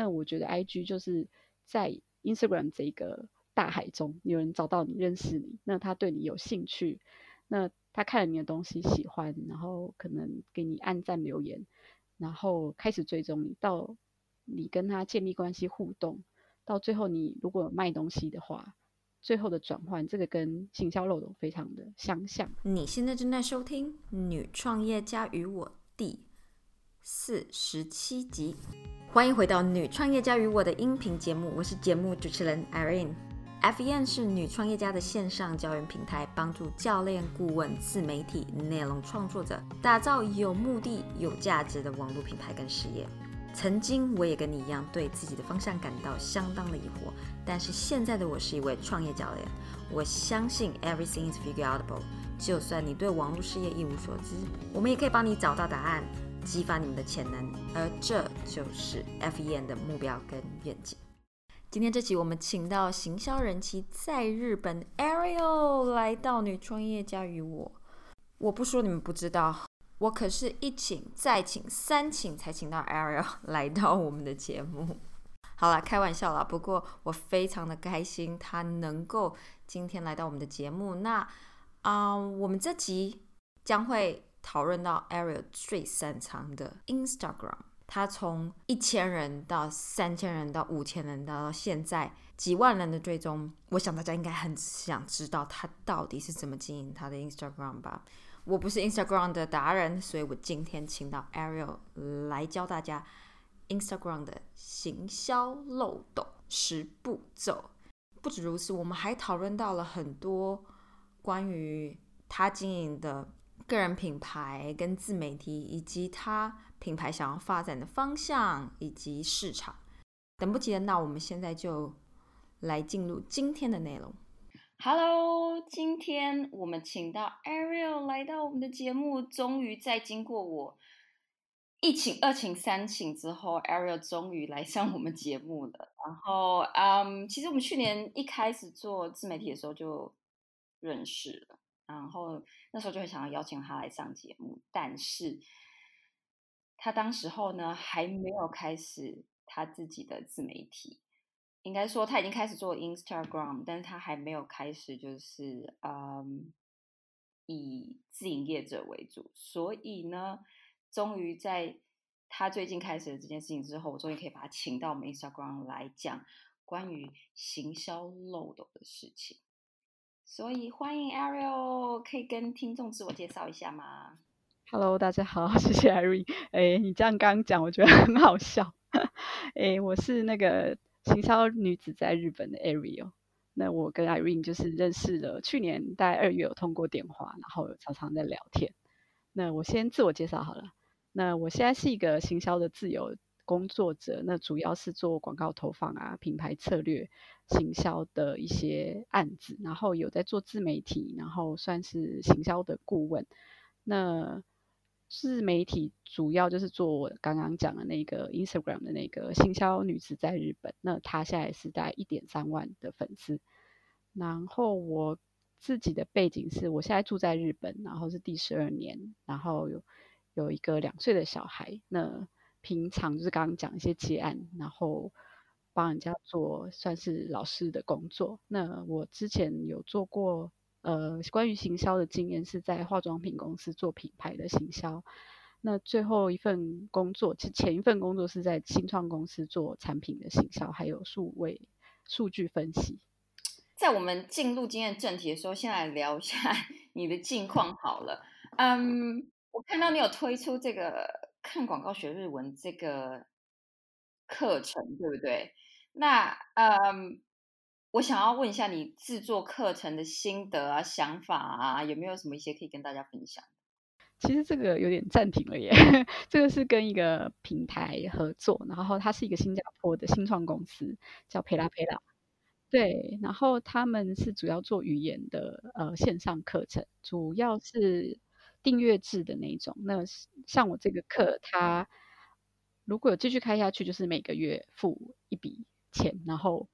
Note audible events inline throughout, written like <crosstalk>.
那我觉得 IG 就是在 Instagram 这个大海中，有人找到你，认识你，那他对你有兴趣，那他看了你的东西喜欢，然后可能给你按赞留言，然后开始追踪你，到你跟他建立关系互动，到最后你如果卖东西的话。最后的转换，这个跟行销漏斗非常的相像。你现在正在收听《女创业家与我》第四十七集，欢迎回到《女创业家与我》的音频节目，我是节目主持人 Irene。FEN 是女创业家的线上教育平台，帮助教练、顾问、自媒体、内容创作者打造有目的、有价值的网络品牌跟事业。曾经我也跟你一样，对自己的方向感到相当的疑惑。但是现在的我是一位创业教练，我相信 everything is figureoutable。就算你对网络事业一无所知，我们也可以帮你找到答案，激发你们的潜能。而这就是 FEN 的目标跟愿景。今天这集我们请到行销人气在日本 Ariel 来到女创业家与我。我不说你们不知道。我可是一请再请三请才请到 Ariel <laughs> 来到我们的节目。好了，开玩笑啦。不过我非常的开心，他能够今天来到我们的节目。那啊，我们这集将会讨论到 Ariel 最擅长的 Instagram。他从一千人到三千人到五千人到现在几万人的追踪，我想大家应该很想知道他到底是怎么经营他的 Instagram 吧。我不是 Instagram 的达人，所以我今天请到 Ariel 来教大家 Instagram 的行销漏斗十步骤。不止如此，我们还讨论到了很多关于他经营的个人品牌跟自媒体，以及他品牌想要发展的方向以及市场。等不及了，那我们现在就来进入今天的内容。Hello，今天我们请到 Ariel 来到我们的节目。终于在经过我一请、二请、三请之后，Ariel 终于来上我们节目了。然后，嗯，其实我们去年一开始做自媒体的时候就认识了，然后那时候就很想要邀请他来上节目，但是他当时候呢还没有开始他自己的自媒体。应该说他已经开始做 Instagram，但是他还没有开始就是嗯以自营业者为主，所以呢，终于在他最近开始了这件事情之后，我终于可以把他请到我们 Instagram 来讲关于行销漏斗的事情。所以欢迎 Ariel，可以跟听众自我介绍一下吗？Hello，大家好，<laughs> 谢谢 Irene。哎，你这样刚刚讲，我觉得很好笑。哎，我是那个。行销女子在日本的 Ariel，那我跟 Irene 就是认识了，去年大概二月有通过电话，然后常常在聊天。那我先自我介绍好了，那我现在是一个行销的自由工作者，那主要是做广告投放啊、品牌策略、行销的一些案子，然后有在做自媒体，然后算是行销的顾问。那自媒体主要就是做我刚刚讲的那个 Instagram 的那个行销女子在日本，那她现在是在一点三万的粉丝。然后我自己的背景是我现在住在日本，然后是第十二年，然后有有一个两岁的小孩。那平常就是刚刚讲一些接案，然后帮人家做算是老师的工作。那我之前有做过。呃，关于行销的经验是在化妆品公司做品牌的行销。那最后一份工作，其前一份工作是在新创公司做产品的行销，还有数位数据分析。在我们进入今天的正题的时候，先来聊一下 <laughs> 你的近况好了。嗯，我看到你有推出这个看广告学日文这个课程，对不对？那嗯。我想要问一下你制作课程的心得啊、想法啊，有没有什么一些可以跟大家分享？其实这个有点暂停了耶，<laughs> 这个是跟一个平台合作，然后它是一个新加坡的新创公司，叫培拉培拉。对，然后他们是主要做语言的呃线上课程，主要是订阅制的那种。那像我这个课，它如果有继续开下去，就是每个月付一笔钱，然后。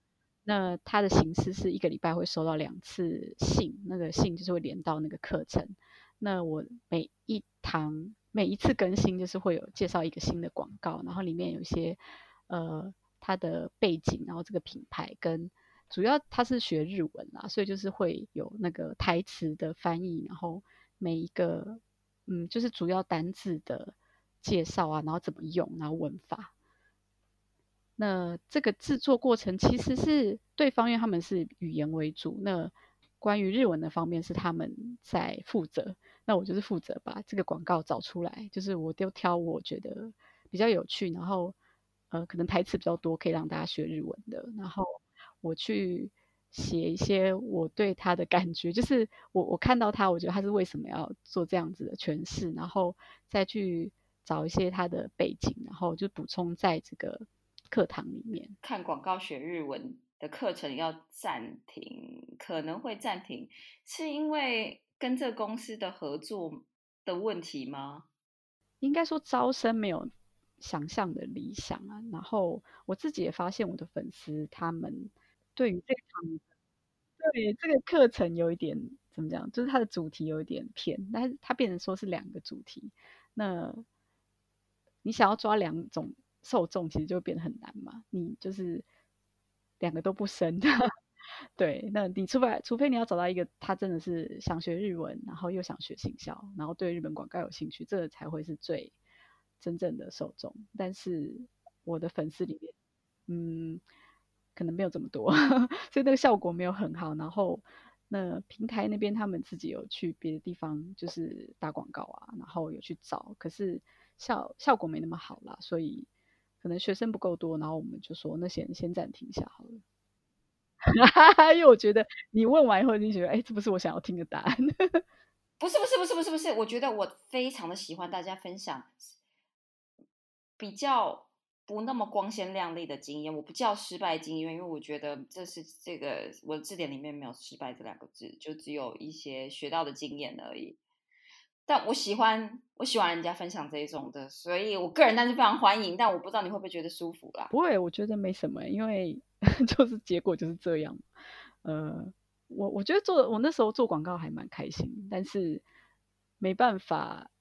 那它的形式是一个礼拜会收到两次信，那个信就是会连到那个课程。那我每一堂每一次更新就是会有介绍一个新的广告，然后里面有一些呃它的背景，然后这个品牌跟主要他是学日文啦，所以就是会有那个台词的翻译，然后每一个嗯，就是主要单字的介绍啊，然后怎么用，然后文法。那这个制作过程其实是对方，因为他们是语言为主，那关于日文的方面是他们在负责，那我就是负责把这个广告找出来，就是我就挑我觉得比较有趣，然后呃可能台词比较多，可以让大家学日文的，然后我去写一些我对他的感觉，就是我我看到他，我觉得他是为什么要做这样子的诠释，然后再去找一些他的背景，然后就补充在这个。课堂里面看广告学日文的课程要暂停，可能会暂停，是因为跟这公司的合作的问题吗？应该说招生没有想象的理想啊。然后我自己也发现我的粉丝他们对于这堂对这个课程有一点怎么讲，就是它的主题有一点偏，但是它变成说是两个主题，那你想要抓两种。受众其实就变得很难嘛，你就是两个都不生，<laughs> 对，那你除非除非你要找到一个他真的是想学日文，然后又想学行销，然后对日本广告有兴趣，这个才会是最真正的受众。但是我的粉丝里面，嗯，可能没有这么多，<laughs> 所以那个效果没有很好。然后那平台那边他们自己有去别的地方就是打广告啊，然后有去找，可是效效果没那么好啦，所以。可能学生不够多，然后我们就说那先先暂停一下好了。<laughs> 因为我觉得你问完以后，你觉得哎，这不是我想要听的答案。不是不是不是不是不是，我觉得我非常的喜欢大家分享比较不那么光鲜亮丽的经验。我不叫失败经验，因为我觉得这是这个我的字典里面没有失败这两个字，就只有一些学到的经验而已。但我喜欢我喜欢人家分享这一种的，所以我个人但是非常欢迎。但我不知道你会不会觉得舒服啦？不会，我觉得没什么，因为 <laughs> 就是结果就是这样。呃，我我觉得做我那时候做广告还蛮开心，但是没办法，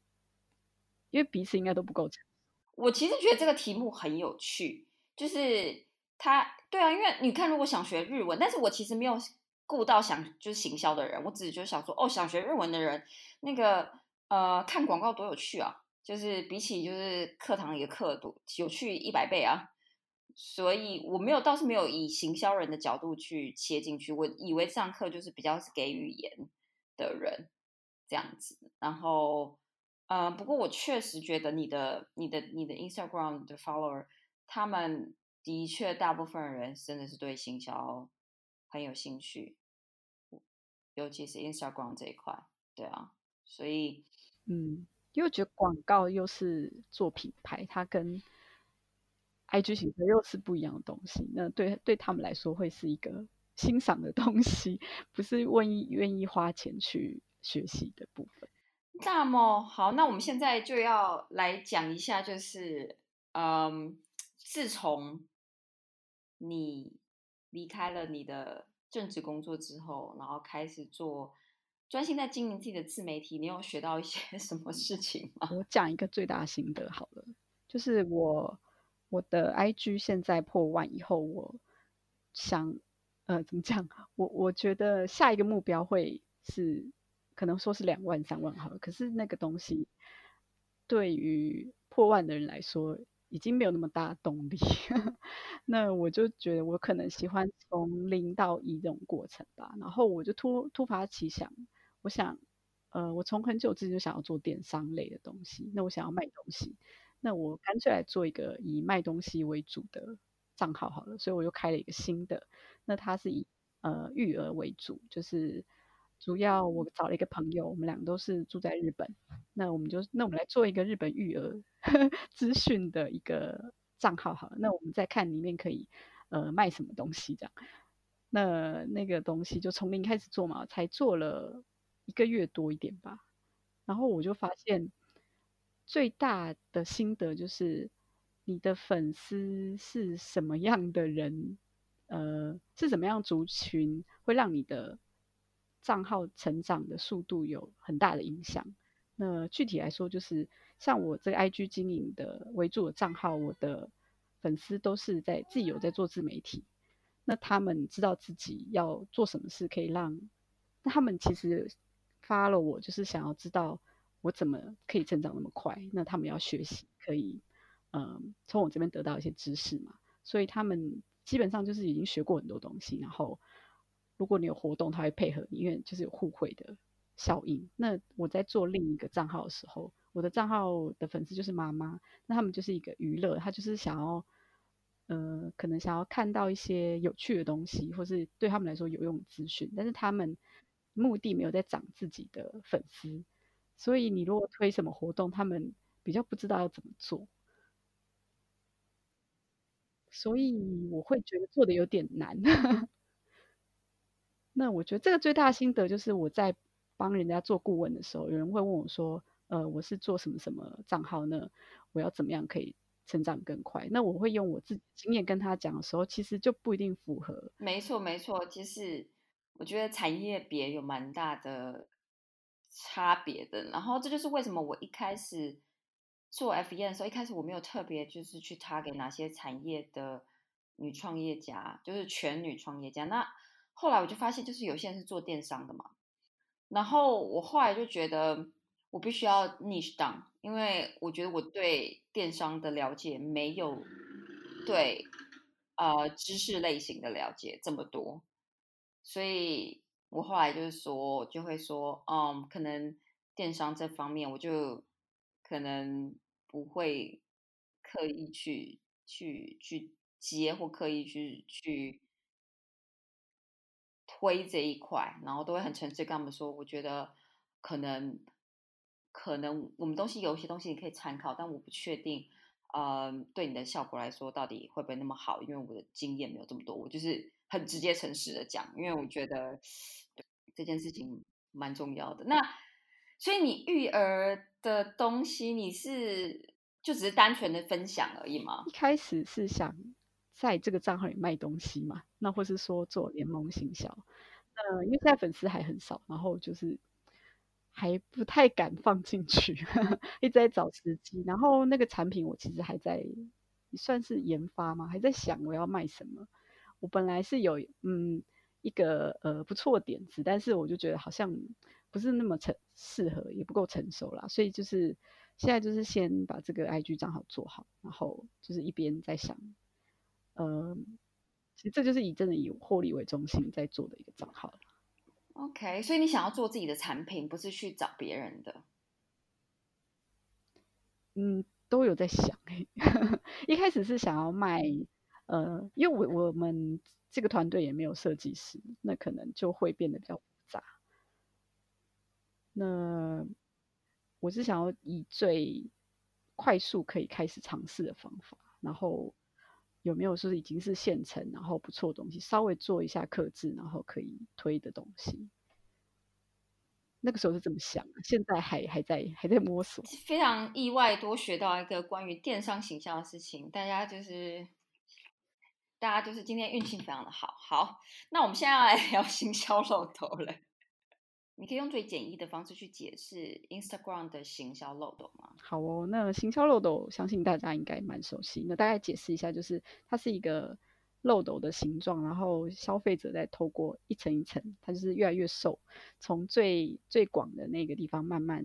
因为彼此应该都不够成我其实觉得这个题目很有趣，就是他对啊，因为你看，如果想学日文，但是我其实没有顾到想就是行销的人，我只是就想说，哦，想学日文的人那个。呃，看广告多有趣啊！就是比起就是课堂一个课多有趣一百倍啊！所以我没有倒是没有以行销人的角度去切进去，我以为上课就是比较是给语言的人这样子。然后，呃，不过我确实觉得你的、你的、你的 Instagram 的 follower，他们的确大部分人真的是对行销很有兴趣，尤其是 Instagram 这一块，对啊，所以。嗯，因为觉得广告又是做品牌，它跟 IG 形式又是不一样的东西。那对对他们来说，会是一个欣赏的东西，不是愿意愿意花钱去学习的部分。那么好，那我们现在就要来讲一下，就是嗯，自从你离开了你的正职工作之后，然后开始做。专心在经营自己的自媒体，你有学到一些 <laughs> 什么事情吗？我讲一个最大心得好了，就是我我的 IG 现在破万以后，我想呃怎么讲？我我觉得下一个目标会是可能说是两万三万好了，可是那个东西对于破万的人来说。已经没有那么大动力，<laughs> 那我就觉得我可能喜欢从零到一这种过程吧。然后我就突突发奇想，我想，呃，我从很久之前就想要做电商类的东西。那我想要卖东西，那我干脆来做一个以卖东西为主的账号好了。所以我又开了一个新的，那它是以呃育儿为主，就是。主要我找了一个朋友，我们两个都是住在日本，那我们就那我们来做一个日本育儿 <laughs> 资讯的一个账号好了，那我们再看里面可以呃卖什么东西这样，那那个东西就从零开始做嘛，才做了一个月多一点吧，然后我就发现最大的心得就是你的粉丝是什么样的人，呃是什么样族群会让你的。账号成长的速度有很大的影响。那具体来说，就是像我这个 IG 经营的为主的账号，我的粉丝都是在自己有在做自媒体，那他们知道自己要做什么事可以让，他们其实发了我就是想要知道我怎么可以成长那么快，那他们要学习可以，嗯，从我这边得到一些知识嘛，所以他们基本上就是已经学过很多东西，然后如果你有活动，他会配合你，因为就是有互惠的效应。那我在做另一个账号的时候。我的账号的粉丝就是妈妈，那他们就是一个娱乐，他就是想要，呃，可能想要看到一些有趣的东西，或是对他们来说有用资讯，但是他们目的没有在涨自己的粉丝，所以你如果推什么活动，他们比较不知道要怎么做，所以我会觉得做的有点难。<laughs> 那我觉得这个最大心得就是我在帮人家做顾问的时候，有人会问我说。呃，我是做什么什么账号呢？我要怎么样可以成长更快？那我会用我自己经验跟他讲的时候，其实就不一定符合。没错，没错，其实我觉得产业别有蛮大的差别的。然后这就是为什么我一开始做 F E 的时候，一开始我没有特别就是去 target 哪些产业的女创业家，就是全女创业家。那后来我就发现，就是有些人是做电商的嘛。然后我后来就觉得。我必须要 niche down，因为我觉得我对电商的了解没有对呃知识类型的了解这么多，所以我后来就是说就会说，嗯，可能电商这方面我就可能不会刻意去去去接或刻意去去推这一块，然后都会很诚实跟他们说，我觉得可能。可能我们东西有一些东西你可以参考，但我不确定，呃，对你的效果来说到底会不会那么好？因为我的经验没有这么多，我就是很直接诚实的讲，因为我觉得这件事情蛮重要的。那所以你育儿的东西，你是就只是单纯的分享而已吗？一开始是想在这个账号里卖东西嘛，那或是说做联盟行销，那因为现在粉丝还很少，然后就是。还不太敢放进去，<laughs> 一直在找时机。然后那个产品我其实还在算是研发嘛，还在想我要卖什么。我本来是有嗯一个呃不错点子，但是我就觉得好像不是那么成适合，也不够成熟啦。所以就是现在就是先把这个 IG 账号做好，然后就是一边在想，呃，其实这就是以真的以获利为中心在做的一个账号。OK，所以你想要做自己的产品，不是去找别人的。嗯，都有在想哎。<laughs> 一开始是想要卖，呃，因为我我们这个团队也没有设计师，那可能就会变得比较复杂。那我是想要以最快速可以开始尝试的方法，然后有没有说已经是现成，然后不错的东西，稍微做一下克制，然后可以推的东西。那个时候是这么想，现在还还在还在摸索。非常意外，多学到一个关于电商形象的事情。大家就是，大家就是今天运气非常的好。好，那我们现在要来聊行销漏斗了。你可以用最简易的方式去解释 Instagram 的行销漏斗吗？好哦，那行销漏斗，相信大家应该蛮熟悉。那大概解释一下，就是它是一个。漏斗的形状，然后消费者在透过一层一层，它就是越来越瘦，从最最广的那个地方慢慢，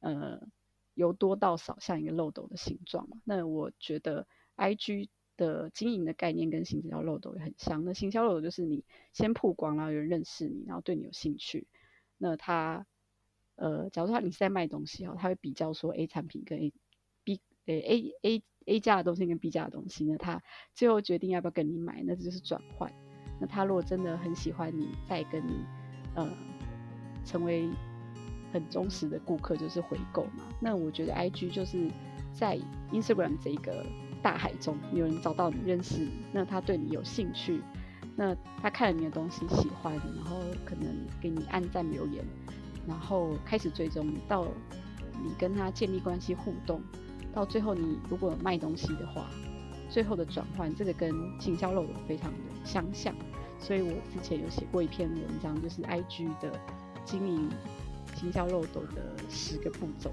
呃，由多到少，像一个漏斗的形状嘛。那我觉得 I G 的经营的概念跟行销漏斗也很像。那行销漏斗就是你先曝光，然后有人认识你，然后对你有兴趣。那他，呃，假如说你是在卖东西哦，他会比较说 A 产品跟 A B，呃 A A。A 价的东西跟 B 价的东西呢，他最后决定要不要跟你买，那这就是转换。那他如果真的很喜欢你，再跟你呃成为很忠实的顾客，就是回购嘛。那我觉得 IG 就是在 Instagram 这个大海中，有人找到你认识你，那他对你有兴趣，那他看了你的东西喜欢，然后可能给你按赞留言，然后开始追踪到你跟他建立关系互动。到最后，你如果卖东西的话，最后的转换，这个跟行销漏斗非常的相像。所以我之前有写过一篇文章，就是 IG 的经营行销漏斗的十个步骤，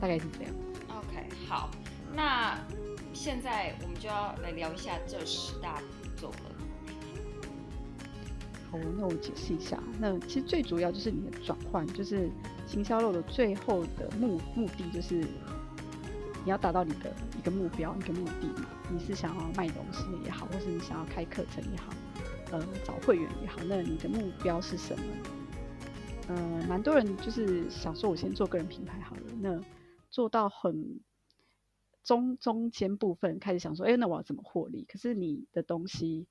大概是这样。OK，好，那现在我们就要来聊一下这十大步骤了。好，那我解释一下。那其实最主要就是你的转换，就是行销漏的最后的目目的就是你要达到你的一个目标、一个目的嘛。你是想要卖东西也好，或是你想要开课程也好，呃，找会员也好，那你的目标是什么？呃，蛮多人就是想说，我先做个人品牌好了。那做到很中中间部分，开始想说，哎，那我要怎么获利？可是你的东西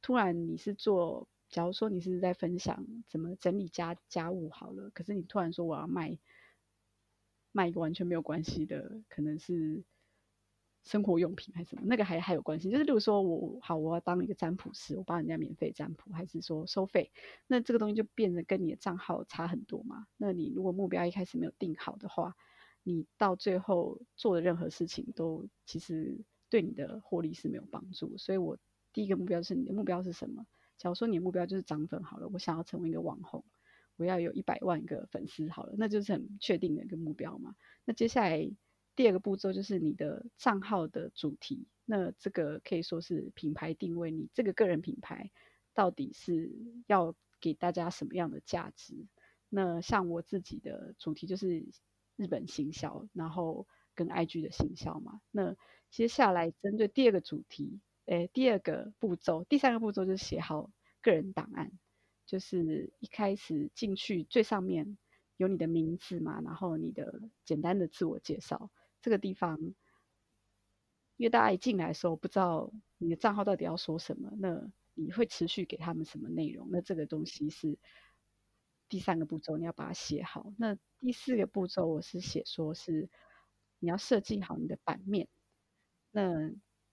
突然你是做，假如说你是在分享怎么整理家家务好了，可是你突然说我要卖卖一个完全没有关系的，可能是。生活用品还是什么，那个还还有关系。就是，例如说我好，我要当一个占卜师，我帮人家免费占卜，还是说收费？那这个东西就变得跟你的账号差很多嘛。那你如果目标一开始没有定好的话，你到最后做的任何事情都其实对你的获利是没有帮助。所以我第一个目标是你的目标是什么？假如说你的目标就是涨粉好了，我想要成为一个网红，我要有一百万个粉丝好了，那就是很确定的一个目标嘛。那接下来。第二个步骤就是你的账号的主题，那这个可以说是品牌定位，你这个个人品牌到底是要给大家什么样的价值？那像我自己的主题就是日本行销，然后跟 IG 的行销嘛。那接下来针对第二个主题，诶，第二个步骤，第三个步骤就是写好个人档案，就是一开始进去最上面有你的名字嘛，然后你的简单的自我介绍。这个地方，因为大家一进来的时候不知道你的账号到底要说什么，那你会持续给他们什么内容？那这个东西是第三个步骤，你要把它写好。那第四个步骤，我是写说是你要设计好你的版面，那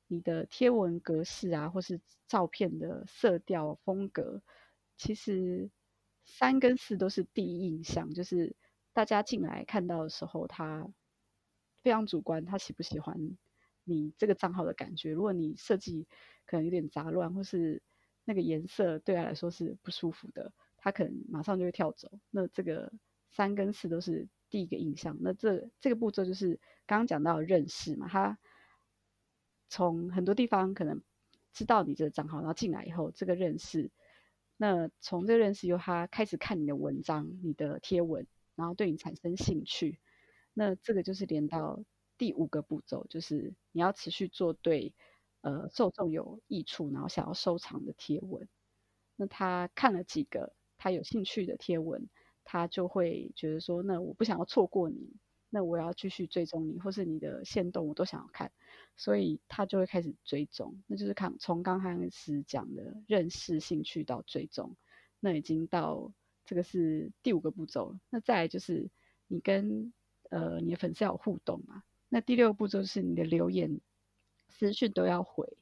你的贴文格式啊，或是照片的色调风格，其实三跟四都是第一印象，就是大家进来看到的时候，他。非常主观，他喜不喜欢你这个账号的感觉？如果你设计可能有点杂乱，或是那个颜色对他来说是不舒服的，他可能马上就会跳走。那这个三跟四都是第一个印象。那这这个步骤就是刚刚讲到认识嘛，他从很多地方可能知道你这个账号，然后进来以后，这个认识，那从这个认识由他开始看你的文章、你的贴文，然后对你产生兴趣。那这个就是连到第五个步骤，就是你要持续做对呃受众有益处，然后想要收藏的贴文。那他看了几个他有兴趣的贴文，他就会觉得说，那我不想要错过你，那我要继续追踪你，或是你的线动我都想要看，所以他就会开始追踪。那就是看从刚开始讲的认识、兴趣到追踪，那已经到这个是第五个步骤了。那再来就是你跟呃，你的粉丝要互动嘛？那第六个步骤是你的留言、私讯都要回，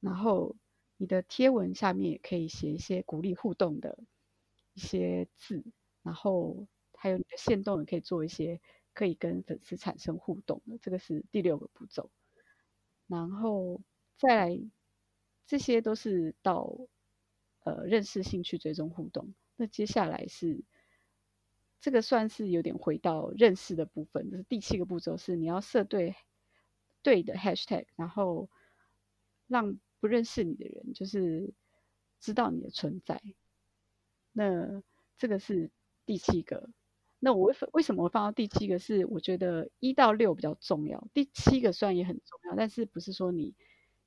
然后你的贴文下面也可以写一些鼓励互动的一些字，然后还有你的线动也可以做一些可以跟粉丝产生互动的，这个是第六个步骤。然后再来，这些都是到呃认识、兴趣、追踪、互动。那接下来是。这个算是有点回到认识的部分，就是第七个步骤是你要设对对的 hashtag，然后让不认识你的人就是知道你的存在。那这个是第七个。那我为为什么会放到第七个？是我觉得一到六比较重要，第七个虽然也很重要，但是不是说你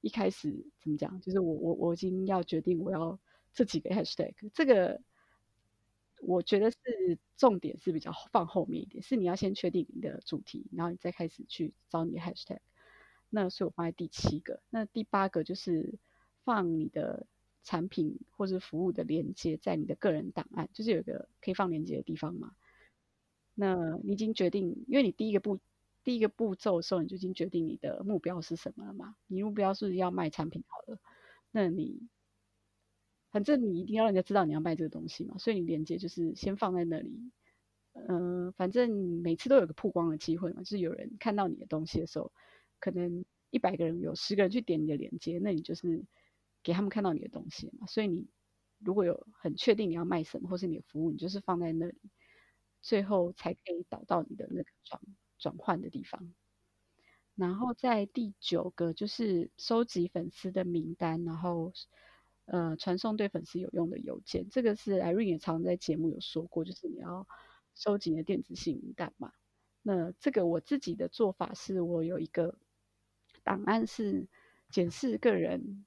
一开始怎么讲？就是我我我已经要决定我要这几个 hashtag，这个。我觉得是重点是比较放后面一点，是你要先确定你的主题，然后你再开始去找你的 hashtag。那所以我放在第七个，那第八个就是放你的产品或者服务的链接在你的个人档案，就是有一个可以放链接的地方嘛。那你已经决定，因为你第一个步第一个步骤的时候，你就已经决定你的目标是什么了嘛？你目标是要卖产品好了，那你。反正你一定要让人家知道你要卖这个东西嘛，所以你连接就是先放在那里。嗯，反正每次都有个曝光的机会嘛，就是有人看到你的东西的时候，可能一百个人有十个人去点你的链接，那你就是给他们看到你的东西嘛。所以你如果有很确定你要卖什么，或是你的服务，你就是放在那里，最后才可以导到你的那个转转换的地方。然后在第九个就是收集粉丝的名单，然后呃传送对粉丝有用的邮件。这个是 Irene 也常在节目有说过，就是你要收集你的电子信名单嘛。那这个我自己的做法是我有一个档案是检视个人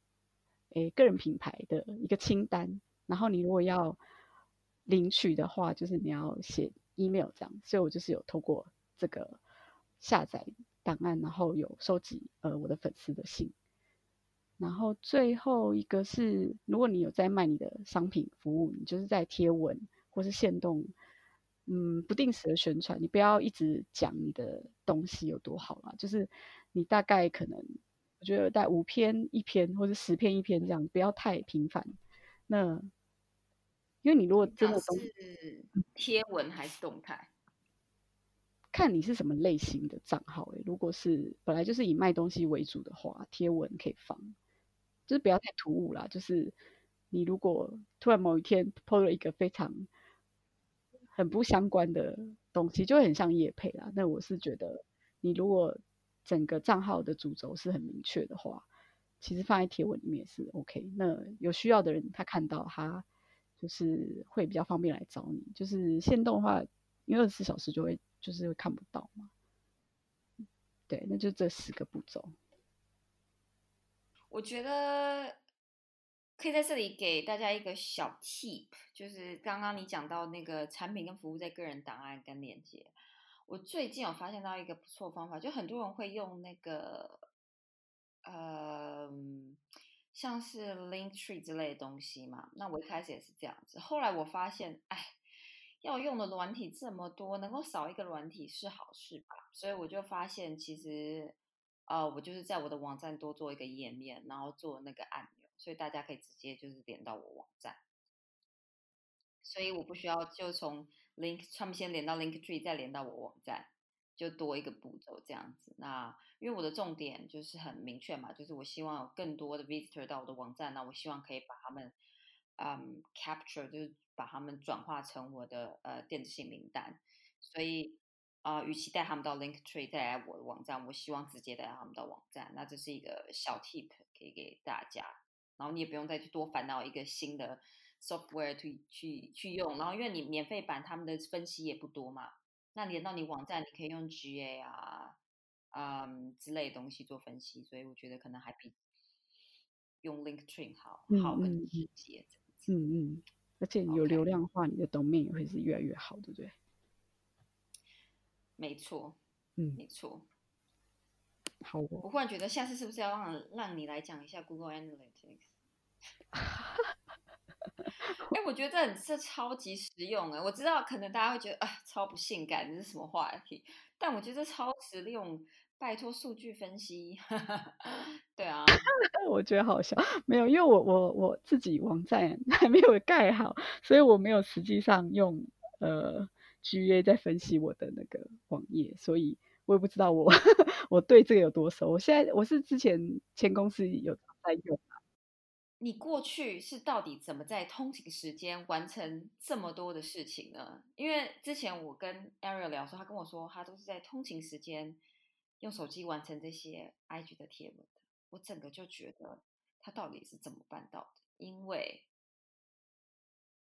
诶个人品牌的一个清单，然后你如果要领取的话，就是你要写 email 这样，所以我就是有透过这个下载档案，然后有收集呃我的粉丝的信。然后最后一个是，如果你有在卖你的商品服务，你就是在贴文或是限动，嗯，不定时的宣传，你不要一直讲你的东西有多好啦，就是你大概可能我觉得在五篇一篇或者十篇一篇这样，不要太频繁。那因为你如果真的都是贴文还是动态，看你是什么类型的账号诶。如果是本来就是以卖东西为主的话，贴文可以放，就是不要太突兀啦。就是你如果突然某一天 PO 了一个非常很不相关的东西，就会很像叶配啦。那我是觉得，你如果整个账号的主轴是很明确的话，其实放在贴文里面也是 OK。那有需要的人他看到他。就是会比较方便来找你，就是限动的话，因为二十四小时就会就是会看不到嘛。对，那就这十个步骤。我觉得可以在这里给大家一个小 tip，就是刚刚你讲到那个产品跟服务在个人档案跟链接，我最近有发现到一个不错方法，就很多人会用那个，呃。像是 Link Tree 之类的东西嘛，那我一开始也是这样子。后来我发现，哎，要用的软体这么多，能够少一个软体是好事吧？所以我就发现，其实，呃，我就是在我的网站多做一个页面，然后做那个按钮，所以大家可以直接就是连到我网站，所以我不需要就从 Link 上面先连到 Link Tree，再连到我网站。就多一个步骤这样子，那因为我的重点就是很明确嘛，就是我希望有更多的 visitor 到我的网站，那我希望可以把他们，嗯，capture 就是把他们转化成我的呃电子信名单，所以啊，与其带他们到 link tree 带来我的网站，我希望直接带他们到网站，那这是一个小 tip 可以给大家，然后你也不用再去多烦恼一个新的 software 去去去用，然后因为你免费版他们的分析也不多嘛。那连到你网站，你可以用 GA 啊，嗯之类的东西做分析，所以我觉得可能还比用 LinkedIn 好，好更直接。嗯嗯，而且有流量化，你的 domain 也会是越来越好，对不对？没错，嗯，没错。好，我忽然觉得下次是不是要让让你来讲一下 Google Analytics？<laughs> 哎，我觉得这这超级实用哎！我知道可能大家会觉得啊，超不性感，这是什么话题？但我觉得超实用，拜托数据分析。<laughs> 对啊，<laughs> 我觉得好笑，没有，因为我我我自己网站 <laughs> 还没有盖好，所以我没有实际上用呃 GA 在分析我的那个网页，所以我也不知道我我对这个有多熟。我现在我是之前前公司有在用。你过去是到底怎么在通勤时间完成这么多的事情呢？因为之前我跟 Ariel 聊说，他跟我说他都是在通勤时间用手机完成这些 IG 的贴文的。我整个就觉得他到底是怎么办到的？因为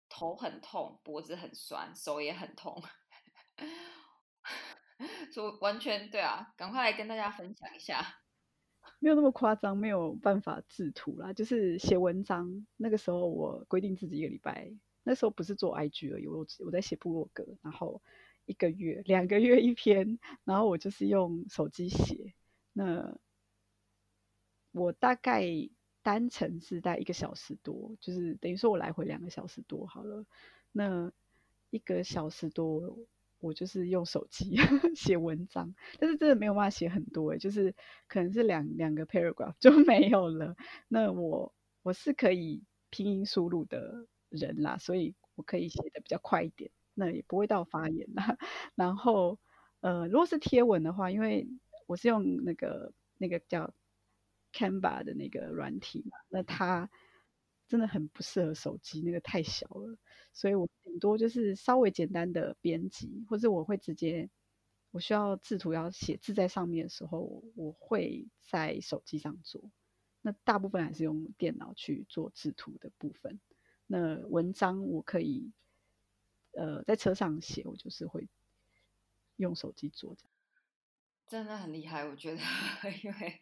头很痛，脖子很酸，手也很痛，<laughs> 所以完全对啊，赶快来跟大家分享一下。没有那么夸张，没有办法制图啦。就是写文章，那个时候我规定自己一个礼拜，那时候不是做 IG 而已，我我在写部落格，然后一个月、两个月一篇，然后我就是用手机写。那我大概单程是在一个小时多，就是等于说我来回两个小时多好了。那一个小时多。我就是用手机 <laughs> 写文章，但是真的没有办法写很多诶，就是可能是两两个 paragraph <laughs> 就没有了。那我我是可以拼音输入的人啦，所以我可以写的比较快一点，那也不会到发言啦。<laughs> 然后呃，如果是贴文的话，因为我是用那个那个叫 Canva 的那个软体嘛，那它真的很不适合手机，那个太小了。所以我多就是稍微简单的编辑，或者我会直接我需要制图要写字在上面的时候，我会在手机上做。那大部分还是用电脑去做制图的部分。那文章我可以，呃，在车上写，我就是会用手机做。真的很厉害，我觉得，<laughs> 因为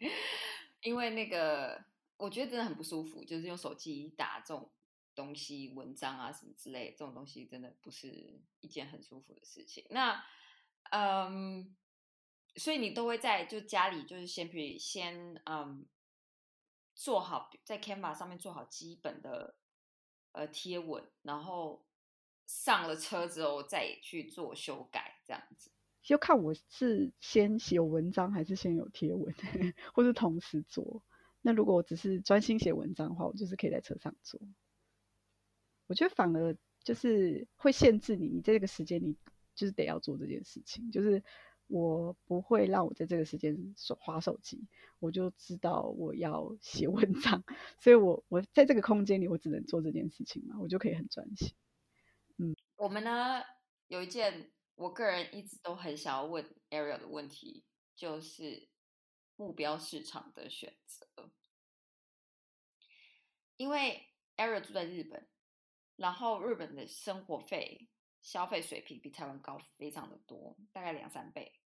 因为那个，我觉得真的很不舒服，就是用手机打这种东西、文章啊什么之类，这种东西真的不是一件很舒服的事情。那嗯，所以你都会在就家里就是先比先嗯做好在 Canva 上面做好基本的呃贴文，然后上了车之后再去做修改，这样子。就看我是先写文章还是先有贴文，或是同时做。那如果我只是专心写文章的话，我就是可以在车上做。我觉得反而就是会限制你，你这个时间你。就是得要做这件事情，就是我不会让我在这个时间手划手机，我就知道我要写文章，所以我我在这个空间里，我只能做这件事情嘛，我就可以很专心。嗯，我们呢有一件我个人一直都很想要问 Ariel 的问题，就是目标市场的选择，因为 Ariel 住在日本，然后日本的生活费。消费水平比台湾高非常的多，大概两三倍。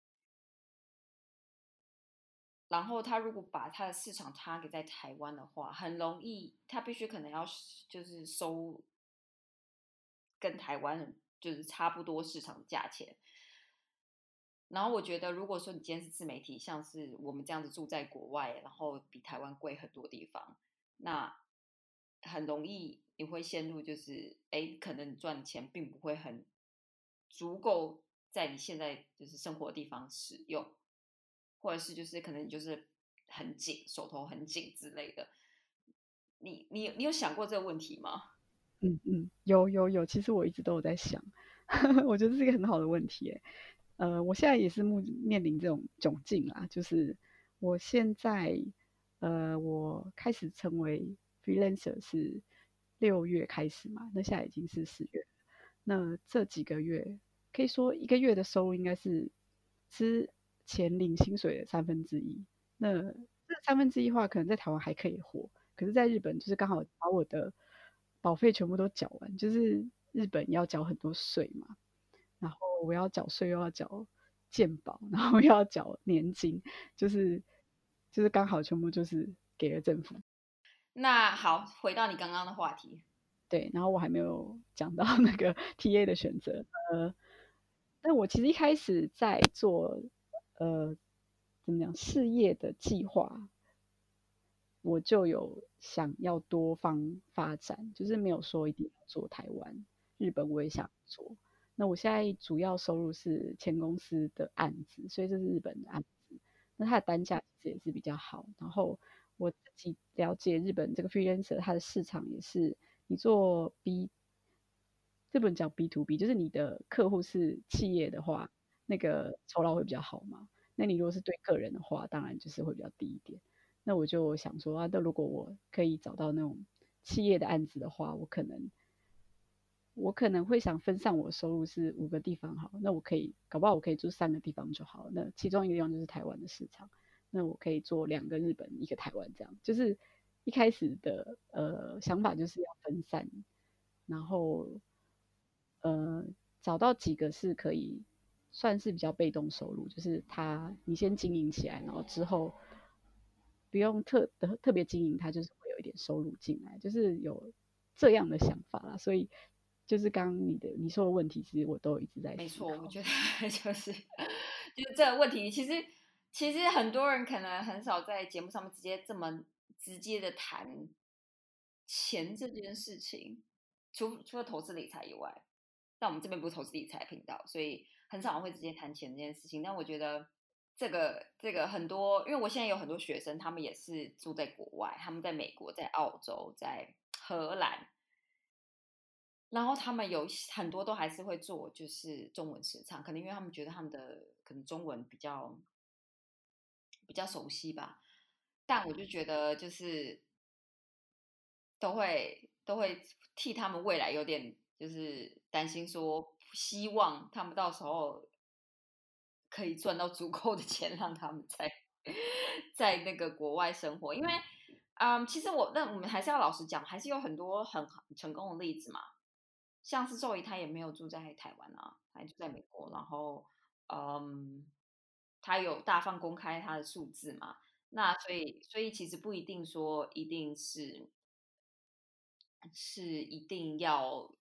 然后他如果把他的市场差给在台湾的话，很容易，他必须可能要就是收跟台湾就是差不多市场价钱。然后我觉得，如果说你今天是自媒体，像是我们这样子住在国外，然后比台湾贵很多地方，那很容易。你会陷入就是，哎，可能赚钱并不会很足够，在你现在就是生活的地方使用，或者是就是可能你就是很紧，手头很紧之类的。你你你有想过这个问题吗？嗯嗯，有有有，其实我一直都有在想，<laughs> 我觉得是一个很好的问题。呃，我现在也是目面临这种窘境啊，就是我现在呃，我开始成为 freelancer 是。六月开始嘛，那现在已经是四月，那这几个月可以说一个月的收入应该是之前领薪水的三分之一。那这三分之一话，可能在台湾还可以活，可是在日本就是刚好把我的保费全部都缴完，就是日本要缴很多税嘛，然后我要缴税又要缴健保，然后又要缴年金，就是就是刚好全部就是给了政府。那好，回到你刚刚的话题，对，然后我还没有 <laughs> 讲到那个 <laughs> T A 的选择，呃，但我其实一开始在做呃怎么讲事业的计划，我就有想要多方发展，就是没有说一定要做台湾、日本，我也想做。那我现在主要收入是前公司的案子，所以这是日本的案子，那它的单价其实也是比较好，然后。我自己了解日本这个 freelancer，它的市场也是你做 B，日本叫 B to B，就是你的客户是企业的话，那个酬劳会比较好嘛。那你如果是对个人的话，当然就是会比较低一点。那我就想说啊，那如果我可以找到那种企业的案子的话，我可能我可能会想分散我收入是五个地方好，那我可以搞不好我可以住三个地方就好。那其中一个地方就是台湾的市场。那我可以做两个日本，一个台湾，这样就是一开始的呃想法就是要分散，然后呃找到几个是可以算是比较被动收入，就是他你先经营起来，然后之后不用特的特别经营，它就是会有一点收入进来，就是有这样的想法啦。所以就是刚刚你的你说的问题，其实我都一直在没错，我觉得 <laughs> 就是 <laughs> 就是这个问题，其实。其实很多人可能很少在节目上面直接这么直接的谈钱这件事情，除除了投资理财以外，但我们这边不是投资理财频道，所以很少人会直接谈钱这件事情。但我觉得这个这个很多，因为我现在有很多学生，他们也是住在国外，他们在美国、在澳洲、在荷兰，然后他们有很多都还是会做就是中文市场，可能因为他们觉得他们的可能中文比较。比较熟悉吧，但我就觉得就是都会都会替他们未来有点就是担心，说希望他们到时候可以赚到足够的钱，让他们在在那个国外生活。因为，嗯，其实我那我们还是要老实讲，还是有很多很成功的例子嘛。像是周怡，他也没有住在台湾啊，他住在美国，然后，嗯，他有大方公开他的数字嘛。那所以，所以其实不一定说一定是是一定要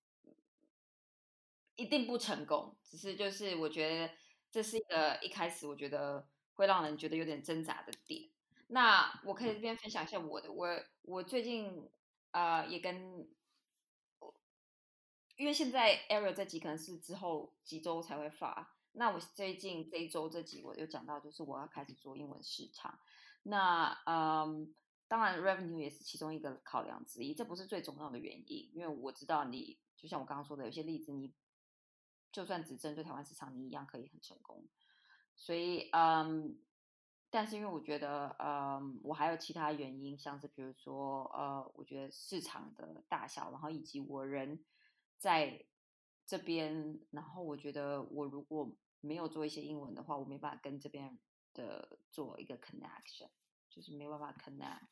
一定不成功，只是就是我觉得这是一个一开始我觉得会让人觉得有点挣扎的点。那我可以这边分享一下我的，我我最近呃也跟，因为现在 Ariel 这集可能是之后几周才会发，那我最近这一周这集我有讲到，就是我要开始做英文市场。那嗯，当然，revenue 也是其中一个考量之一，这不是最重要的原因，因为我知道你，就像我刚刚说的，有些例子你就算只针对台湾市场，你一样可以很成功。所以嗯，但是因为我觉得嗯，我还有其他原因，像是比如说呃，我觉得市场的大小，然后以及我人在这边，然后我觉得我如果没有做一些英文的话，我没办法跟这边。的做一个 connection，就是没办法 connect，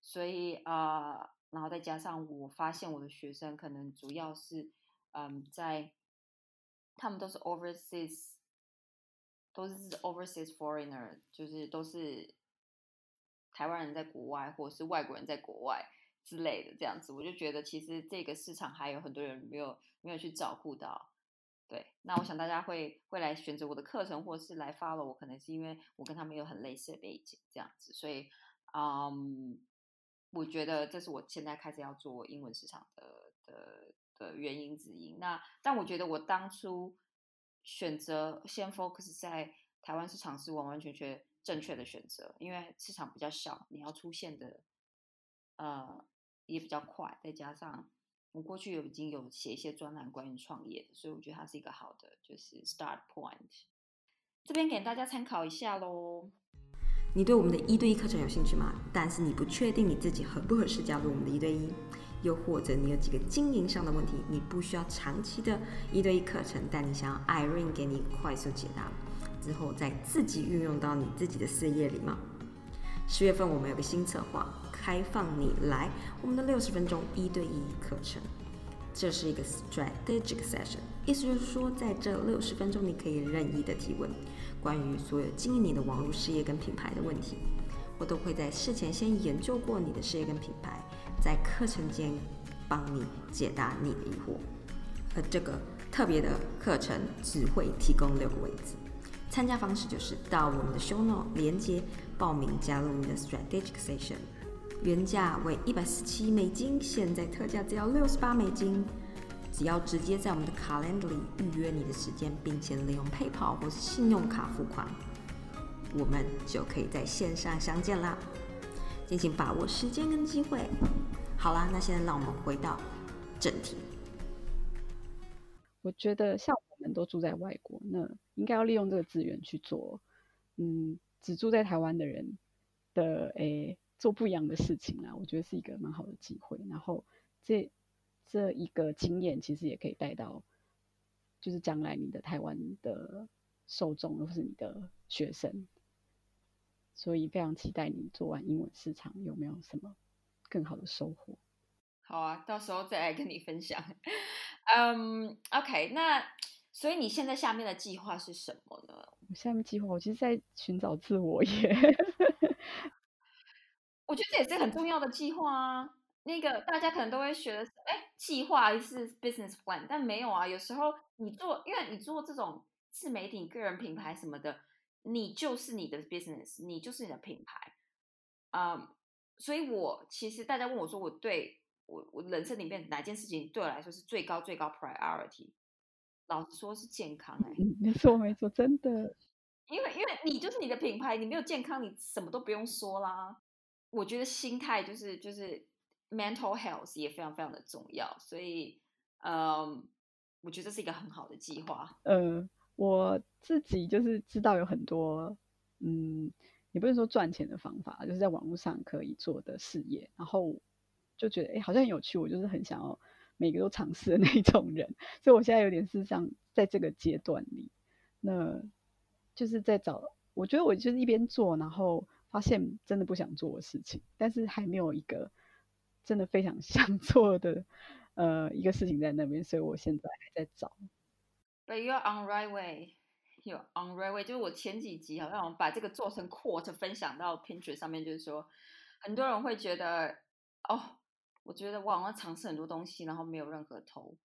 所以啊，然后再加上我发现我的学生可能主要是嗯在，他们都是 overseas，都是 overseas foreigner，就是都是台湾人在国外或者是外国人在国外之类的这样子，我就觉得其实这个市场还有很多人没有没有去照顾到。对，那我想大家会会来选择我的课程，或者是来 follow 我，可能是因为我跟他们有很类似的背景，这样子，所以，嗯，我觉得这是我现在开始要做英文市场的的的原因之一。那但我觉得我当初选择先 focus 在台湾市场是完完全全正确的选择，因为市场比较小，你要出现的呃也比较快，再加上。我过去有已经有写一些专栏关于创业的，所以我觉得它是一个好的，就是 start point。这边给大家参考一下喽。你对我们的一对一课程有兴趣吗？但是你不确定你自己合不合适加入我们的一对一，又或者你有几个经营上的问题，你不需要长期的一对一课程，但你想要 Irene 给你快速解答，之后再自己运用到你自己的事业里吗？十月份我们有个新策划，开放你来我们的六十分钟一对一课程。这是一个 strategic session，意思就是说，在这六十分钟，你可以任意的提问，关于所有经营你的网络事业跟品牌的问题，我都会在事前先研究过你的事业跟品牌，在课程间帮你解答你的疑惑。而这个特别的课程只会提供六个位置，参加方式就是到我们的 show note 连接。报名加入你的 strategic session，原价为一百四七美金，现在特价只要六十八美金。只要直接在我们的 calendar 里预约你的时间，并且利用 PayPal 或是信用卡付款，我们就可以在线上相见啦。敬请把握时间跟机会。好啦，那现在让我们回到正题。我觉得像我们都住在外国，那应该要利用这个资源去做，嗯。只住在台湾的人的诶，做不一样的事情啊，我觉得是一个蛮好的机会。然后这这一个经验其实也可以带到，就是将来你的台湾的受众或是你的学生。所以非常期待你做完英文市场有没有什么更好的收获。好啊，到时候再来跟你分享。嗯，OK，那。所以你现在下面的计划是什么呢？我下面计划，我其实在寻找自我耶。我觉得这也是很重要的计划啊。那个大家可能都会学的是，哎，计划是 business plan，但没有啊。有时候你做，因为你做这种自媒体、个人品牌什么的，你就是你的 business，你就是你的品牌啊。所以我其实大家问我说，我对我我人生里面哪件事情对我来说是最高最高 priority？老实说，是健康哎，没错没错，真的，因为因为你就是你的品牌，你没有健康，你什么都不用说啦。我觉得心态就是就是 mental health 也非常非常的重要，所以嗯，我觉得这是一个很好的计划。嗯，我自己就是知道有很多嗯，也不是说赚钱的方法，就是在网络上可以做的事业，然后就觉得哎，好像很有趣，我就是很想要。每个都尝试的那种人，所以我现在有点是像在这个阶段里，那就是在找，我觉得我就是一边做，然后发现真的不想做的事情，但是还没有一个真的非常 <laughs> 想做的呃一个事情在那边，所以我现在还在找。But you're on right way. <laughs> You're on right way. 就是我前几集好像把这个做成 quote 分享到 Pinterest 上面，就是说很多人会觉得哦，我觉得我好像尝试很多东西，然后没有任何头。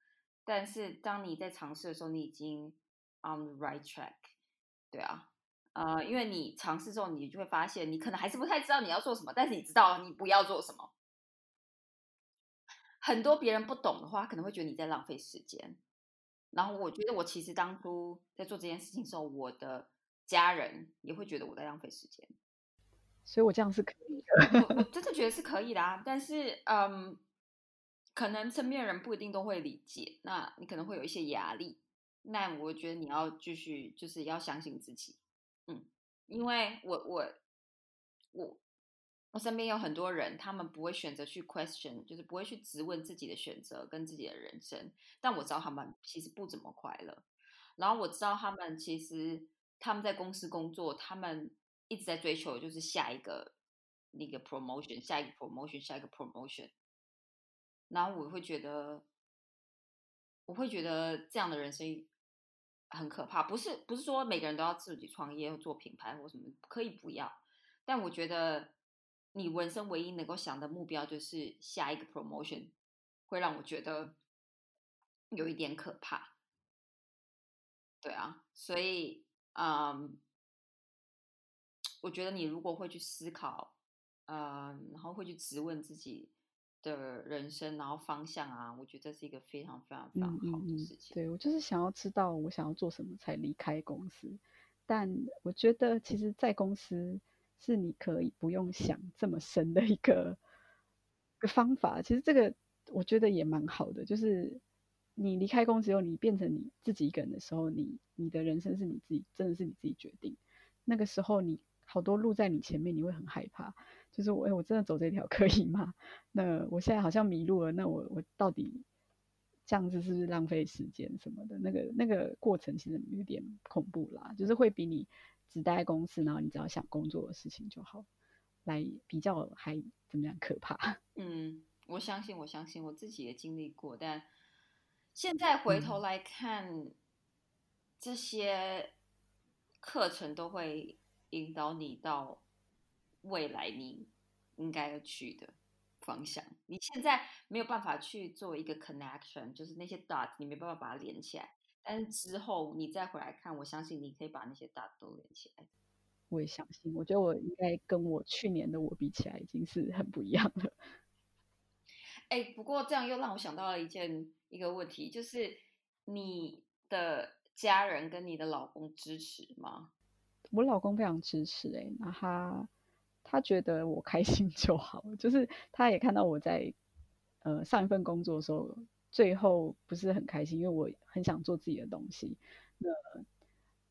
但是当你在尝试的时候，你已经 on the right track。对啊，呃，因为你尝试之后，你就会发现你可能还是不太知道你要做什么，但是你知道你不要做什么。很多别人不懂的话，可能会觉得你在浪费时间。然后我觉得我其实当初在做这件事情的时候，我的家人也会觉得我在浪费时间。所以我这样是可以的。我我真的觉得是可以的啊，但是嗯，可能身边人不一定都会理解，那你可能会有一些压力。那我觉得你要继续，就是要相信自己，嗯，因为我我我我身边有很多人，他们不会选择去 question，就是不会去质问自己的选择跟自己的人生。但我知道他们其实不怎么快乐，然后我知道他们其实他们在公司工作，他们一直在追求就是下一个那个 promotion，下一个 promotion，下一个 promotion。然后我会觉得，我会觉得这样的人生很可怕。不是不是说每个人都要自己创业或做品牌或什么，可以不要。但我觉得你人生唯一能够想的目标就是下一个 promotion，会让我觉得有一点可怕。对啊，所以嗯，我觉得你如果会去思考，呃，然后会去质问自己的人生，然后方向啊，我觉得这是一个非常非常非常好的事情。对我就是想要知道我想要做什么才离开公司，但我觉得其实，在公司是你可以不用想这么深的一个方法。其实这个我觉得也蛮好的，就是你离开公司后，你变成你自己一个人的时候，你你的人生是你自己，真的是你自己决定。那个时候你好多路在你前面，你会很害怕。就是我，哎，我真的走这条 <laughs> 可以吗？那我现在好像迷路了，那我我到底这样子是不是浪费时间什么的？那个那个过程其实有点恐怖啦，就是会比你只待在公司，然后你只要想工作的事情就好，来比较还怎么样可怕？<laughs> 嗯，我相信，我相信我自己也经历过，但现在回头来看，这些课程都会引导你到。未来你应该要去的方向，你现在没有办法去做一个 connection，就是那些 dot 你没办法把它连起来，但是之后你再回来看，我相信你可以把那些 dot 都连起来。我也相信，我觉得我应该跟我去年的我比起来，已经是很不一样了。<laughs> 哎，不过这样又让我想到了一件一个问题，就是你的家人跟你的老公支持吗？我老公非常支持、欸，哎，那他。他觉得我开心 <laughs> 就好，就是他也看到我在呃上一份工作的时候，最后不是很开心，因为我很想做自己的东西。那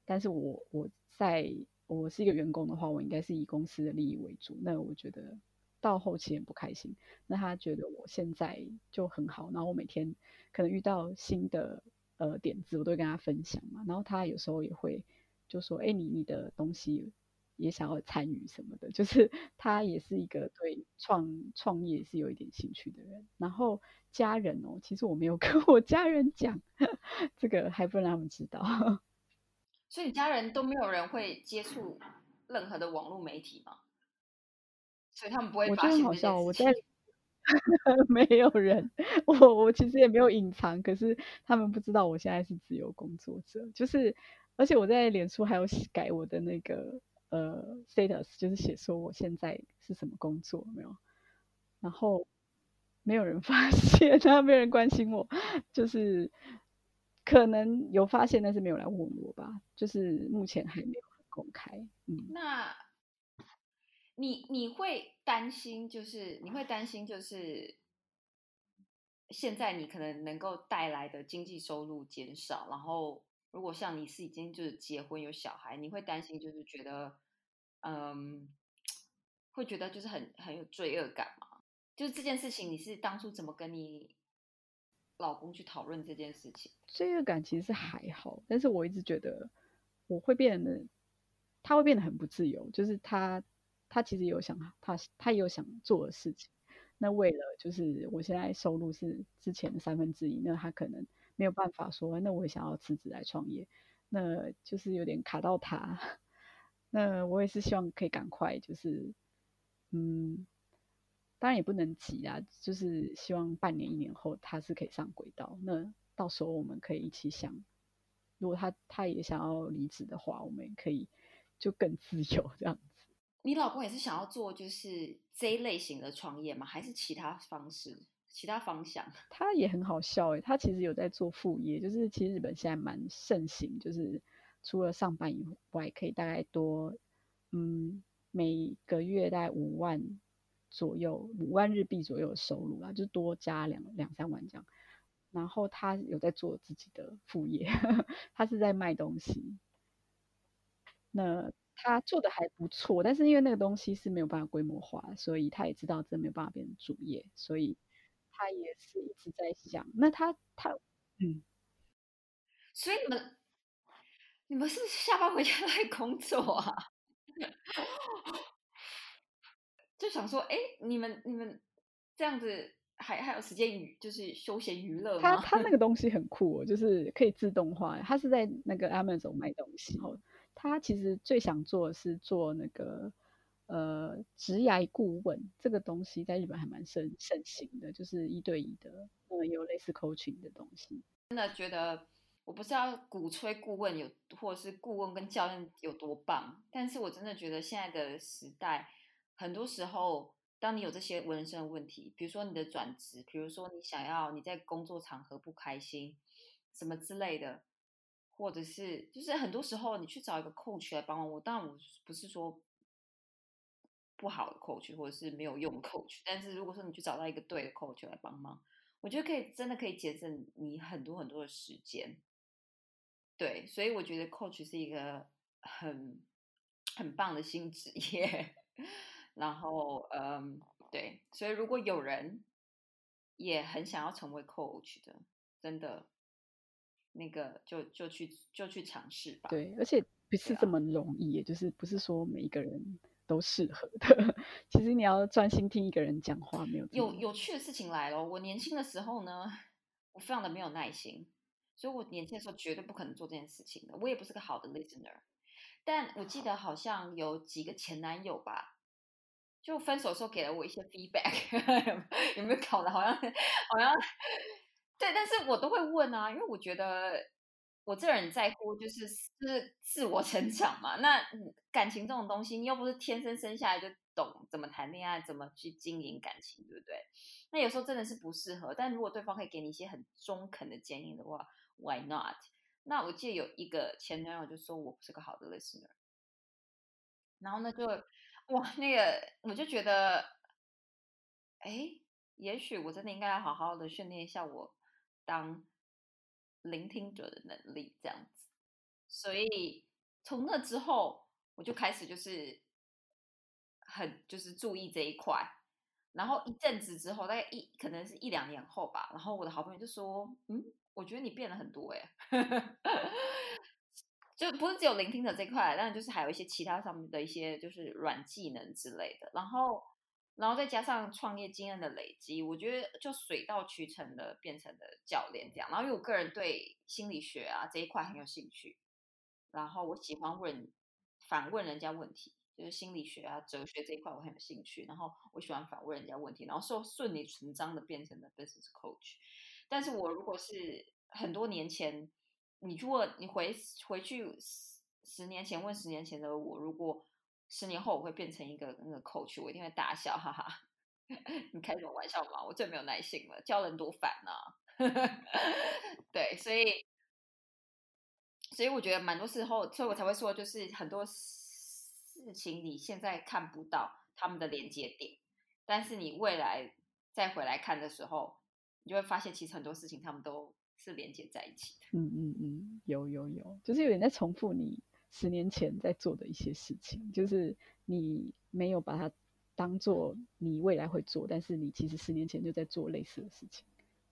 但是我我在我是一个员工的话，我应该是以公司的利益为主。那我觉得到后期很不开心。那他觉得我现在就很好，然后我每天可能遇到新的呃点子，我都会跟他分享嘛。然后他有时候也会就说：“哎，你你的东西。”也想要参与什么的，就是 <laughs> 他也是一个对创创业是有一点兴趣的人。然后家人哦，其实我没有 <laughs> 跟我家人讲，这个还不能让他们知道。<laughs> 所以你家人都没有人会接触任何的网络媒体吗？所以他们不会我觉发现得很好笑，我这在没有人，我我其实也没有隐藏，可是他们不知道我现在是自由工作者，就是而且我在脸书还有改我的那个。呃，status 就是写说我现在是什么工作没有，然后没有人 <laughs> 发现，然后没有人关心我，就是可能有发现，但是没有来问我吧，就是目前还没有公开。嗯，那你你会担心，就是你会担心，就是现在你可能能够带来的经济收入减少，然后。如果像你是已经就是结婚有小孩，你会担心就是觉得，嗯，会觉得就是很很有罪恶感吗？就是这件事情，你是当初怎么跟你老公去讨论这件事情？罪恶感其实是还好，但是我一直觉得我会变得他会变得很不自由，就是他他其实有想他他也有想做的事情，那为了就是我现在收入是之前的三分之一，那他可能没有办法说，那我也想要辞职来创业，那就是有点卡到他，那我也是希望可以赶快就是嗯。当然也不能急啊，就是希望半年一年后他是可以上轨道。那到时候我们可以一起想，如果他他也想要离职的话，我们可以就更自由这样子。你老公也是想要做就是这一类型的创业吗？还是其他方式、其他方向？<laughs> 他也很好笑诶，他其实有在做副业，就是其实日本现在蛮盛行，就是除了上班以外，可以大概多嗯每个月大概五万。左右五万日币左右的收入啦，就多加两两三万这样。然后他有在做自己的副业，<laughs> 他是在卖东西。那他做的还不错，但是因为那个东西是没有办法规模化，所以他也知道这没有办法变成主业，所以他也是一直在想。那他他嗯，所以你们你们是下班回家都在工作啊？<laughs> 就想说，哎，你们你们这样子还还有时间娱，就是休闲娱乐吗？他他那个东西很酷，哦就是可以自动化。他是在那个 Amazon 卖东西，然后他其实最想做的是做那个呃职涯顾问，这个东西在日本还蛮盛盛行的，就是一对一的，嗯，有类似 coaching 的东西。真的觉得我不是要鼓吹顾问有，或者是顾问跟教练有多棒，但是我真的觉得现在的时代。很多时候，当你有这些人生的问题，比如说你的转职，比如说你想要你在工作场合不开心，什么之类的，或者是就是很多时候你去找一个 coach 来帮忙。我当然我不是说不好的 coach 或者是没有用 coach，但是如果说你去找到一个对的 coach 来帮忙，我觉得可以真的可以节省你很多很多的时间。对，所以我觉得 coach 是一个很很棒的新职业。然后，嗯，对，所以如果有人也很想要成为 coach 的，真的，那个就就去就去尝试吧。对，而且不是这么容易，也就是不是说每一个人都适合的。<laughs> 其实你要专心听一个人讲话，没有有有趣的事情来了。我年轻的时候呢，我非常的没有耐心，所以我年轻的时候绝对不可能做这件事情的。我也不是个好的 listener，但我记得好像有几个前男友吧。就分手时候给了我一些 feedback，<laughs> 有没有搞得好像好像 <laughs> 对，但是我都会问啊，因为我觉得我这人在乎就是是自我成长嘛。那感情这种东西，你又不是天生生下来就懂怎么谈恋爱，怎么去经营感情，对不对？那有时候真的是不适合。但如果对方可以给你一些很中肯的建议的话，Why not？那我记得有一个前男友就说我不是个好的 listener，然后呢就。哇，那个我就觉得，哎，也许我真的应该好好的训练一下我当聆听者的能力，这样子。所以从那之后，我就开始就是很就是注意这一块。然后一阵子之后，大概一可能是一两年后吧，然后我的好朋友就说：“嗯，我觉得你变了很多，哎。”就不是只有聆听者这块，但就是还有一些其他上面的一些就是软技能之类的，然后，然后再加上创业经验的累积，我觉得就水到渠成的变成了教练这样。然后因为我个人对心理学啊这一块很有兴趣，然后我喜欢问反问人家问题，就是心理学啊哲学这一块我很有兴趣，然后我喜欢反问人家问题，然后说顺理成章的变成了 business coach。但是我如果是很多年前。你如果你回回去十十年前问十年前的我，如果十年后我会变成一个那个 coach，我一定会大笑，哈哈！<laughs> 你开什么玩笑嘛？我最没有耐心了，教人多烦呐！<laughs> 对，所以所以我觉得蛮多时候，所以我才会说，就是很多事情你现在看不到他们的连接点，但是你未来再回来看的时候，你就会发现其实很多事情他们都。是连接在一起的。嗯嗯嗯，有有有，就是有点在重复你十年前在做的一些事情，就是你没有把它当做你未来会做，但是你其实十年前就在做类似的事情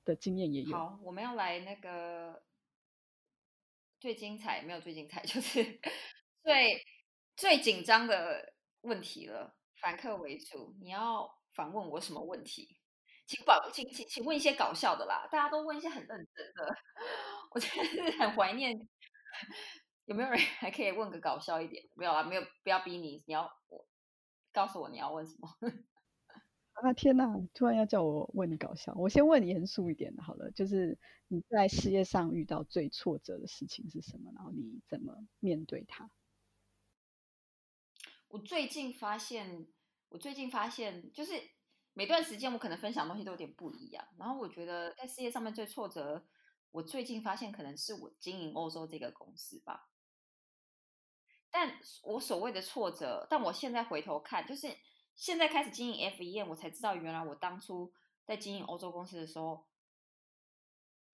的经验也有。好，我们要来那个最精彩，没有最精彩，就是最最紧张的问题了，反客为主，你要反问我什么问题？请保，请请请问一些搞笑的啦，大家都问一些很认真的，<laughs> 我真的很怀念。有没有人 <laughs> 还可以问个搞笑一点？没有啊，没有，不要逼你，你要我告诉我你要问什么。<laughs> 啊天哪！突然要叫我问你搞笑，我先问你严肃一点的，好了，就是你在事业上遇到最挫折的事情是什么？然后你怎么面对它？我最近发现，我最近发现，就是每段时间我可能分享东西都有点不一样。然后我觉得在事业上面最挫折，我最近发现可能是我经营欧洲这个公司吧。但我所谓的挫折，但我现在回头看，就是。现在开始经营 F 一 M，我才知道原来我当初在经营欧洲公司的时候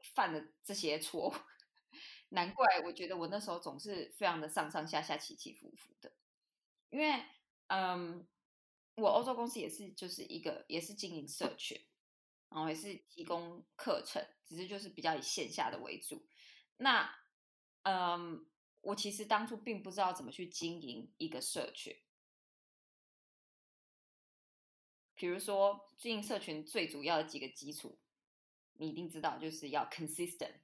犯了这些错，<laughs> 难怪我觉得我那时候总是非常的上上下下起起伏伏的。因为，嗯，我欧洲公司也是就是一个也是经营社群，然后也是提供课程，只是就是比较以线下的为主。那，嗯，我其实当初并不知道怎么去经营一个社群。比如说，经营社群最主要的几个基础，你一定知道，就是要 consistent，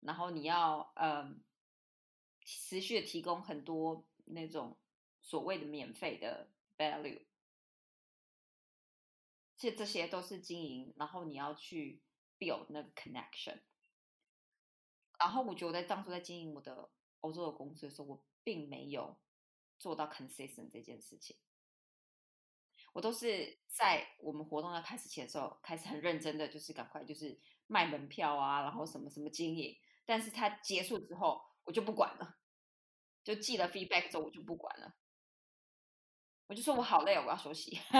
然后你要嗯持续的提供很多那种所谓的免费的 value，这这些都是经营，然后你要去 build 那个 connection。然后我觉得我在当初在经营我的欧洲的公司的时候，我并没有做到 consistent 这件事情。我都是在我们活动要开始前的时候，开始很认真的，就是赶快就是卖门票啊，然后什么什么经营。但是它结束之后，我就不管了，就记了 feedback 之后，我就不管了，我就说我好累，我要休息。<laughs>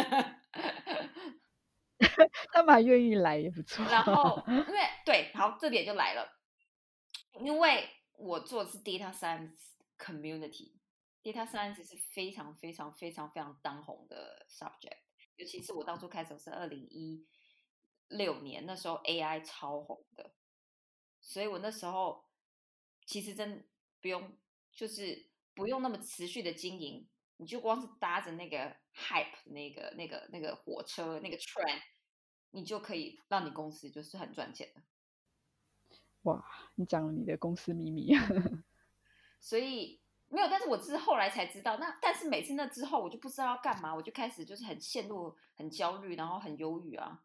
他们还愿意来也不错。然后因为对，好，这点就来了，因为我做的是 data science community。Data Science 是非常非常非常非常当红的 subject，尤其是我当初开始是二零一六年，那时候 AI 超红的，所以我那时候其实真不用，就是不用那么持续的经营，你就光是搭着那个 hype 那个那个那个火车那个 train，你就可以让你公司就是很赚钱的。哇，你讲了你的公司秘密，<laughs> 所以。没有，但是我是后来才知道。那但是每次那之后，我就不知道要干嘛，我就开始就是很陷入很焦虑，然后很忧郁啊。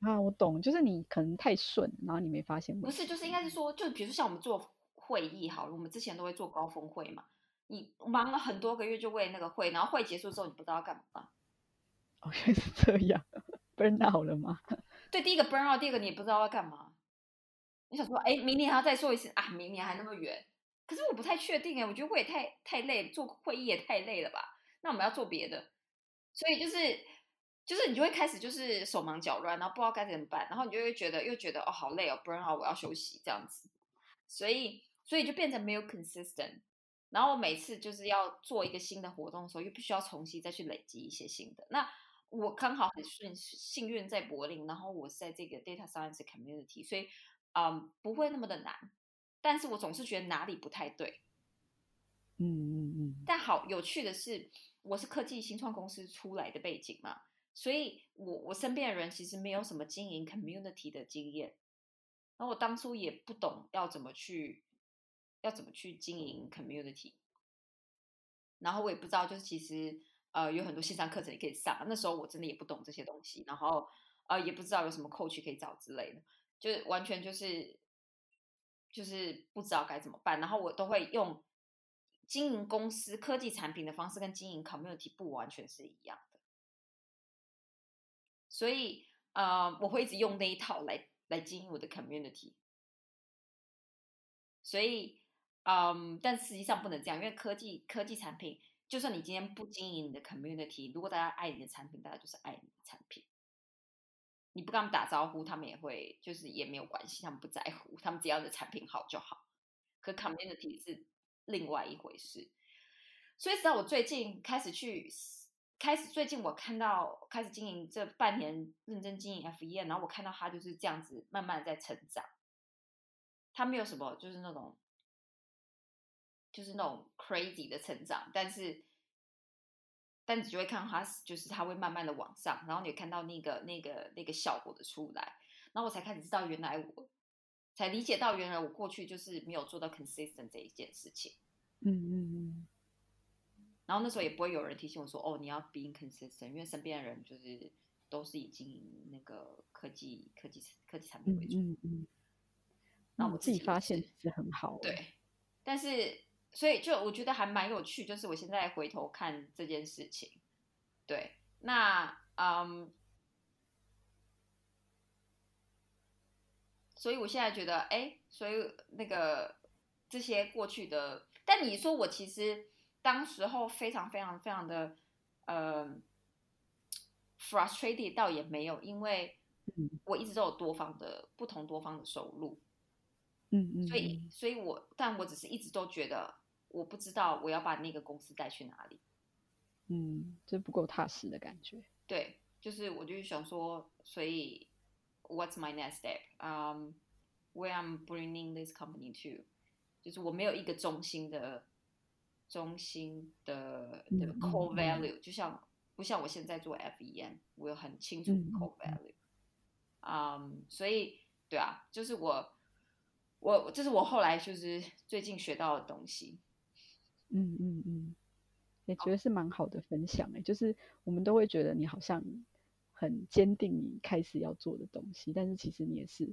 啊，我懂，就是你可能太顺，然后你没发现。不是，就是应该是说，就比如说像我们做会议好了，我们之前都会做高峰会嘛。你忙了很多个月就为那个会，然后会结束之后，你不知道要干嘛。哦，原来是这样，<laughs> burn out 了吗？对，第一个 burn out，第二个你也不知道要干嘛。你想说，哎，明年还要再说一次啊？明年还那么远。可是我不太确定哎，我觉得会也太太累，做会议也太累了吧？那我们要做别的，所以就是就是你就会开始就是手忙脚乱，然后不知道该怎么办，然后你就会觉得又觉得哦好累哦，不然好我要休息这样子，所以所以就变成没有 consistent，然后我每次就是要做一个新的活动的时候，又必须要重新再去累积一些新的。那我刚好很顺幸运在柏林，然后我是在这个 data science community，所以嗯不会那么的难。但是我总是觉得哪里不太对，嗯嗯嗯。但好有趣的是，我是科技新创公司出来的背景嘛，所以我我身边的人其实没有什么经营 community 的经验，然后我当初也不懂要怎么去要怎么去经营 community，然后我也不知道就是其实呃有很多线上课程也可以上，那时候我真的也不懂这些东西，然后呃也不知道有什么 coach 可以找之类的，就是完全就是。就是不知道该怎么办，然后我都会用经营公司科技产品的方式，跟经营 community 不完全是一样的，所以呃，我会一直用那一套来来经营我的 community，所以嗯，但实际上不能这样，因为科技科技产品，就算你今天不经营你的 community，如果大家爱你的产品，大家就是爱你的产品。你不跟他们打招呼，他们也会就是也没有关系，他们不在乎，他们只要的产品好就好。可 community 是另外一回事，所以直到我最近开始去开始，最近我看到开始经营这半年认真经营 F E N，然后我看到他就是这样子慢慢在成长，他没有什么就是那种就是那种 crazy 的成长，但是但你就会看到它就是它会慢慢的往上，然后你看到那个那个那个效果的出来，然后我才开始知道原来我才理解到原来我过去就是没有做到 consistent 这一件事情。嗯嗯嗯。然后那时候也不会有人提醒我说，哦，你要 be consistent，因为身边的人就是都是以经营那个科技、科技、科技产品为主。嗯嗯。那我自己发现是是很好。对，但是所以就我觉得还蛮有趣，就是我现在回头看这件事情，对，那嗯，所以我现在觉得，哎，所以那个这些过去的，但你说我其实当时候非常非常非常的呃 frustrated，倒也没有，因为我一直都有多方的不同多方的收入。嗯嗯，所以，所以我，但我只是一直都觉得，我不知道我要把那个公司带去哪里。嗯，这不够踏实的感觉。对，就是我就是想说，所以，What's my next step? Um, where I'm bringing this company to？就是我没有一个中心的、中心的的 core value，就像不像我现在做 FEM，我有很清楚的 core value。嗯，所以，对啊，就是我。我这是我后来就是最近学到的东西，嗯嗯嗯，也觉得是蛮好的分享哎，就是我们都会觉得你好像很坚定你开始要做的东西，但是其实你也是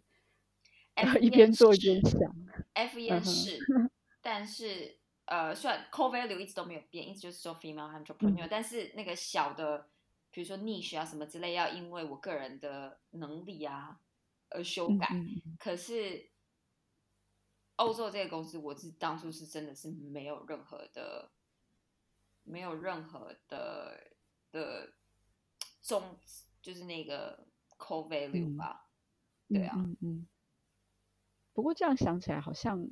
<laughs> 一边做一边想。F 也是，<laughs> 但是呃，虽然 core value 一直都没有变，一直就是做 female entrepreneur，但是那个小的，比如说 niche 啊什么之类，要因为我个人的能力啊而修改，可是。欧洲这个公司，我是当初是真的是没有任何的，没有任何的的中，就是那个 core value 吧，对啊，嗯嗯。不过这样想起来，好像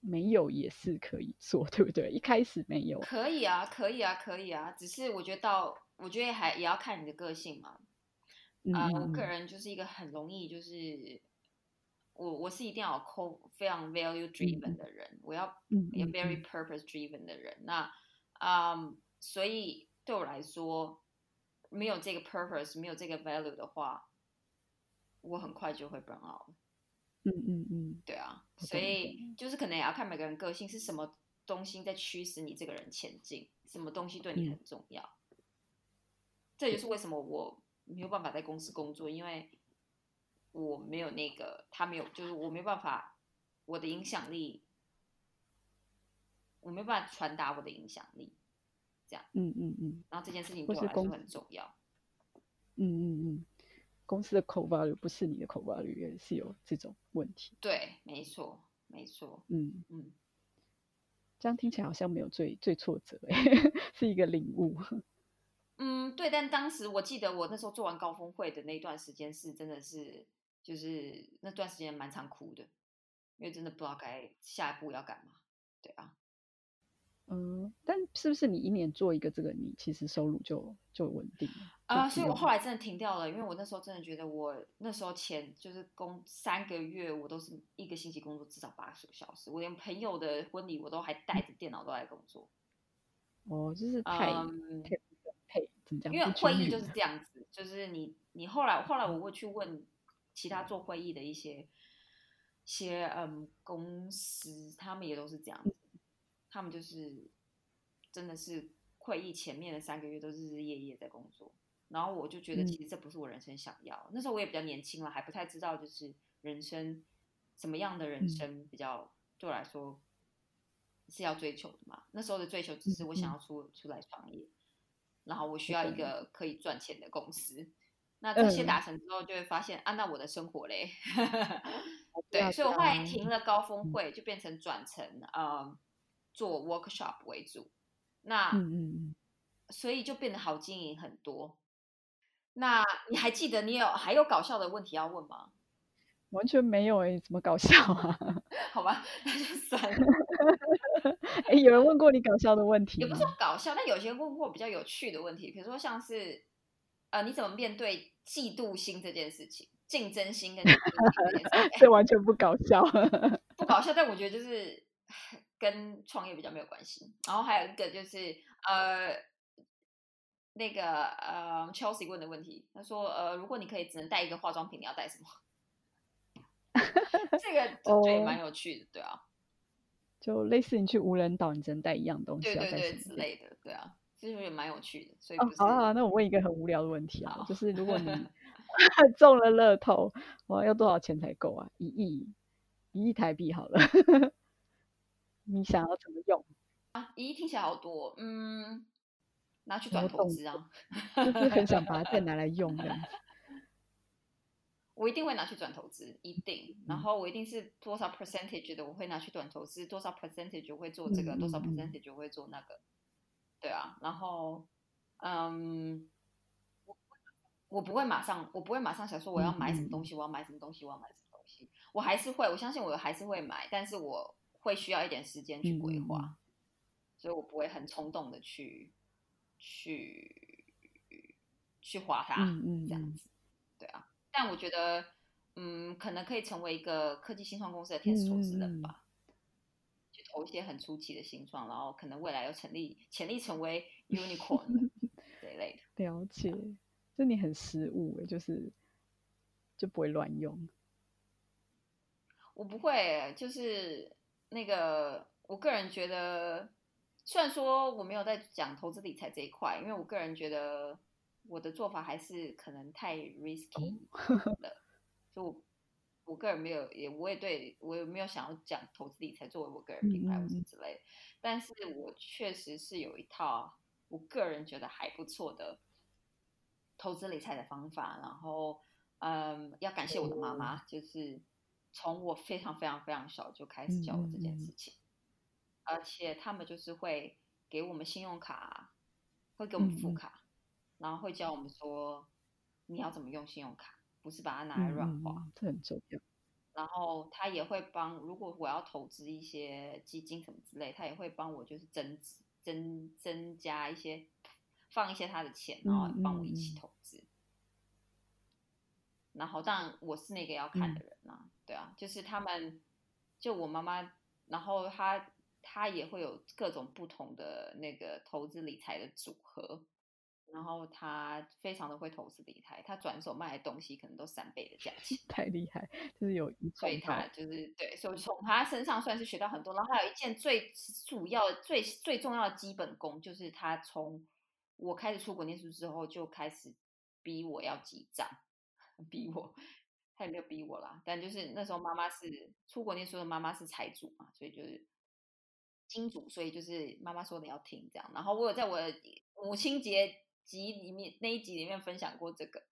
没有也是可以做，<laughs> 对不对？一开始没有，可以啊，可以啊，可以啊。只是我觉得到，我觉得还也要看你的个性嘛。啊，我个人就是一个很容易就是。我我是一定要 co 非常 value driven 的人，我要也 very purpose driven 的人。那啊，所以对我来说，没有这个 purpose，没有这个 value 的话，我很快就会 burn out。嗯嗯嗯，对啊，所以就是可能也要看每个人个性是什么东西在驱使你这个人前进，什么东西对你很重要。这也是为什么我没有办法在公司工作，因为。我没有那个，他没有，就是我没办法，我的影响力，我没办法传达我的影响力，这样，嗯嗯嗯，然后这件事情对我来说很重要，嗯嗯嗯，公司的口 value 不是你的口 value 也是有这种问题，对，没错，没错，嗯嗯，<laughs> 这样听起来好像没有最最挫折，<laughs> 是一个领悟。嗯，对，但当时我记得我那时候做完高峰会的那段时间是真的是。就是那段时间蛮常哭的，因为真的不知道该下一步要干嘛。对啊，嗯，但是不是你一年做一个这个，你其实收入就就稳定了啊？所以我后来真的停掉了，因为我那时候真的觉得我那时候前就是工三个月，我都是一个星期工作至少八十个小时，我连朋友的婚礼我都还带着电脑都在工作。哦，就是太太太怎么讲？因为会议就是这样子，就是你你后来后来我会去问。其他做会议的一些些嗯公司，他们也都是这样子，他们就是真的是会议前面的三个月都日日夜夜在工作，然后我就觉得其实这不是我人生想要。那时候我也比较年轻了，还不太知道就是人生什么样的人生比较对我来说是要追求的嘛。那时候的追求只是我想。要出出来创业，然后我需要一个可以赚钱的公司。那这些达成之后，就会发现啊，那我的生活嘞，<laughs> 对，所以我后来停了高峰会，就变成转成呃做 workshop 为主。那嗯嗯嗯，所以就变得好经营很多。那你还记得你有还有搞笑的问题要问吗？完全没有哎，怎么搞笑啊？<laughs> 好吧，那就算了。<laughs> 哎，有人问过你搞笑的问题？也不是搞笑，但有些问过比较有趣的问题，比如说像是呃，你怎么面对？嫉妒心这件事情，竞争心跟 <laughs> 这完全不搞笑，不搞笑。但我觉得就是跟创业比较没有关系。然后还有一个就是呃，那个呃，Chelsea 问的问题，他说呃，如果你可以只能带一个化妆品，你要带什么？<laughs> 这个我觉得也蛮有趣的，对啊。就类似你去无人岛，你只能带一样东西，对对对之类的，对啊，其实也蛮有趣的。所以好好，那我问一个很无聊的问题啊，就是如果你 <laughs> <laughs> 中了乐透，哇，要多少钱才够啊？一亿，一亿台币好了，<laughs> 你想要怎么用啊？一亿听起来好多，嗯，拿去转投资啊，就是很想把它再拿来用这样子。我一定会拿去转投资，一定。然后我一定是多少 percentage 的，我会拿去转投资，多少 percentage 我会做这个，多少 percentage 我会做那个。对啊，然后，嗯，我我不会马上，我不会马上想说我要买什么东西，我要买什么东西，我要买什么东西。我还是会，我相信我还是会买，但是我会需要一点时间去规划，所以我不会很冲动的去去去花它，嗯这样子。对啊。但我觉得，嗯，可能可以成为一个科技新创公司的天使投资人吧，去投一些很出奇的形状，然后可能未来有成立潜力成为 <laughs> unicorn 这一类的。了解，就你很实务就是就不会乱用。我不会，就是那个，我个人觉得，虽然说我没有在讲投资理财这一块，因为我个人觉得。我的做法还是可能太 risky <laughs> 了，就我个人没有，也我也对我也没有想要讲投资理财作为我个人品牌或者之类，但是我确实是有一套我个人觉得还不错的投资理财的方法，然后嗯，要感谢我的妈妈，就是从我非常非常非常小就开始教我这件事情，而且他们就是会给我们信用卡，会给我们副卡。然后会教我们说，你要怎么用信用卡，不是把它拿来乱花，这很重要。然后他也会帮，如果我要投资一些基金什么之类，他也会帮我就是增值、增增加一些，放一些他的钱，然后帮我一起投资。然后当然我是那个要看的人啊，对啊，就是他们，就我妈妈，然后他他也会有各种不同的那个投资理财的组合。然后他非常的会投资理财，他转手卖的东西可能都三倍的价钱，<laughs> 太厉害，就是有一所以他就是对，所以从他身上算是学到很多。然后还有一件最主要、最最重要的基本功，就是他从我开始出国念书之后，就开始逼我要记账，逼我，他也没有逼我啦，但就是那时候妈妈是出国念书的妈妈是财主嘛，所以就是金主，所以就是妈妈说你要听这样。然后我有在我母亲节。集里面那一集里面分享过这个，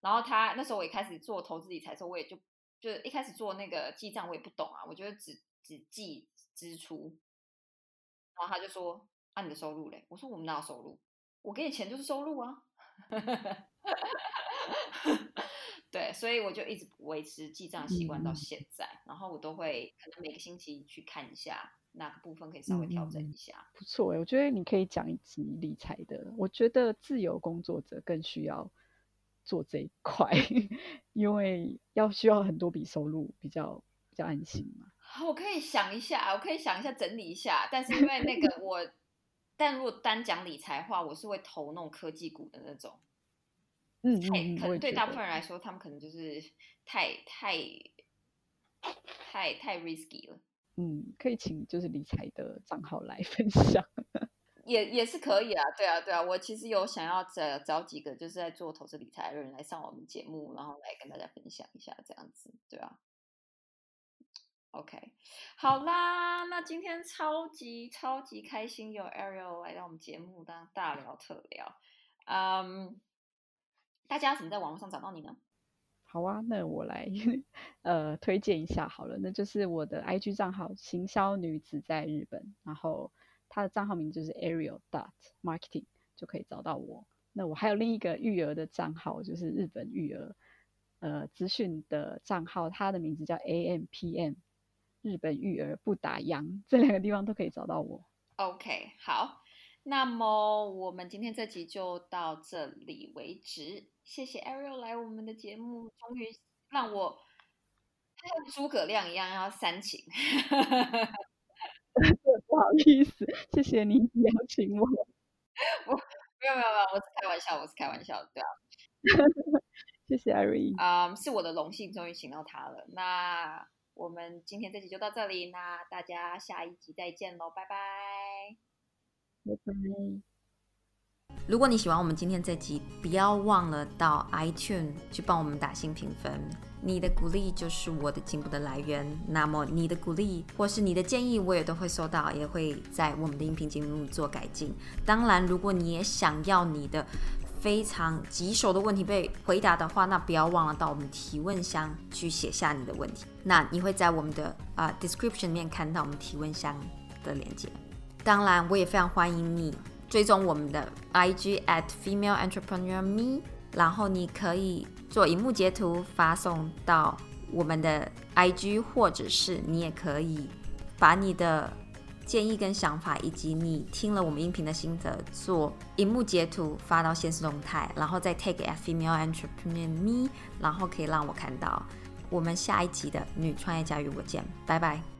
然后他那时候我也开始做投资理财的时候，我也就就一开始做那个记账，我也不懂啊，我觉得只只记支出，然后他就说啊你的收入嘞，我说我们哪有收入，我给你钱就是收入啊，<laughs> 对，所以我就一直维持记账习惯到现在，然后我都会可能每个星期去看一下。哪个部分可以稍微调整一下？不错哎，我觉得你可以讲一集理财的。我觉得自由工作者更需要做这一块，<laughs> 因为要需要很多笔收入，比较比较安心嘛。我可以想一下，我可以想一下整理一下。但是因为那个 <laughs> 我，但如果单讲理财话，我是会投那种科技股的那种。嗯嗯，可能对大部分人来说，他们可能就是太太太太 risky 了。嗯，可以请就是理财的账号来 <laughs> 分享，也也是可以啊，对啊，对啊，我其实有想要找找几个就是在做投资理财的人来上我们节目，然后来跟大家分享一下这样子，对啊。OK，好啦，那今天超级超级开心有 Ariel 来到我们节目当大聊特聊，嗯，大家怎么在网络上找到你呢？好啊，那我来 <laughs> 呃推荐一下好了，那就是我的 IG 账号行销女子在日本，然后她的账号名就是 Ariel dot marketing 就可以找到我。那我还有另一个育儿的账号，就是日本育儿呃资讯的账号，它的名字叫 AMPM 日本育儿不打烊，这两个地方都可以找到我。OK，好，那么我们今天这集就到这里为止。谢谢 Ariel 来我们的节目，终于让我像诸葛亮一样要煽情。<laughs> 不好意思，谢谢你邀请我。<laughs> 我没有没有没有，我是开玩笑，我是开玩笑，对啊。<laughs> 谢谢 Irene。啊，是我的荣幸，终于请到他了。那我们今天这集就到这里，那大家下一集再见喽，拜拜。如果你喜欢我们今天这集，不要忘了到 iTunes 去帮我们打新评分。你的鼓励就是我的进步的来源。那么你的鼓励或是你的建议，我也都会收到，也会在我们的音频节目做改进。当然，如果你也想要你的非常棘手的问题被回答的话，那不要忘了到我们提问箱去写下你的问题。那你会在我们的啊 description 里面看到我们提问箱的链接。当然，我也非常欢迎你追踪我们的 IG at female entrepreneur me，然后你可以做荧幕截图发送到我们的 IG，或者是你也可以把你的建议跟想法，以及你听了我们音频的心得，做荧幕截图发到现实动态，然后再 take at female entrepreneur me，然后可以让我看到。我们下一集的女创业家与我见，拜拜。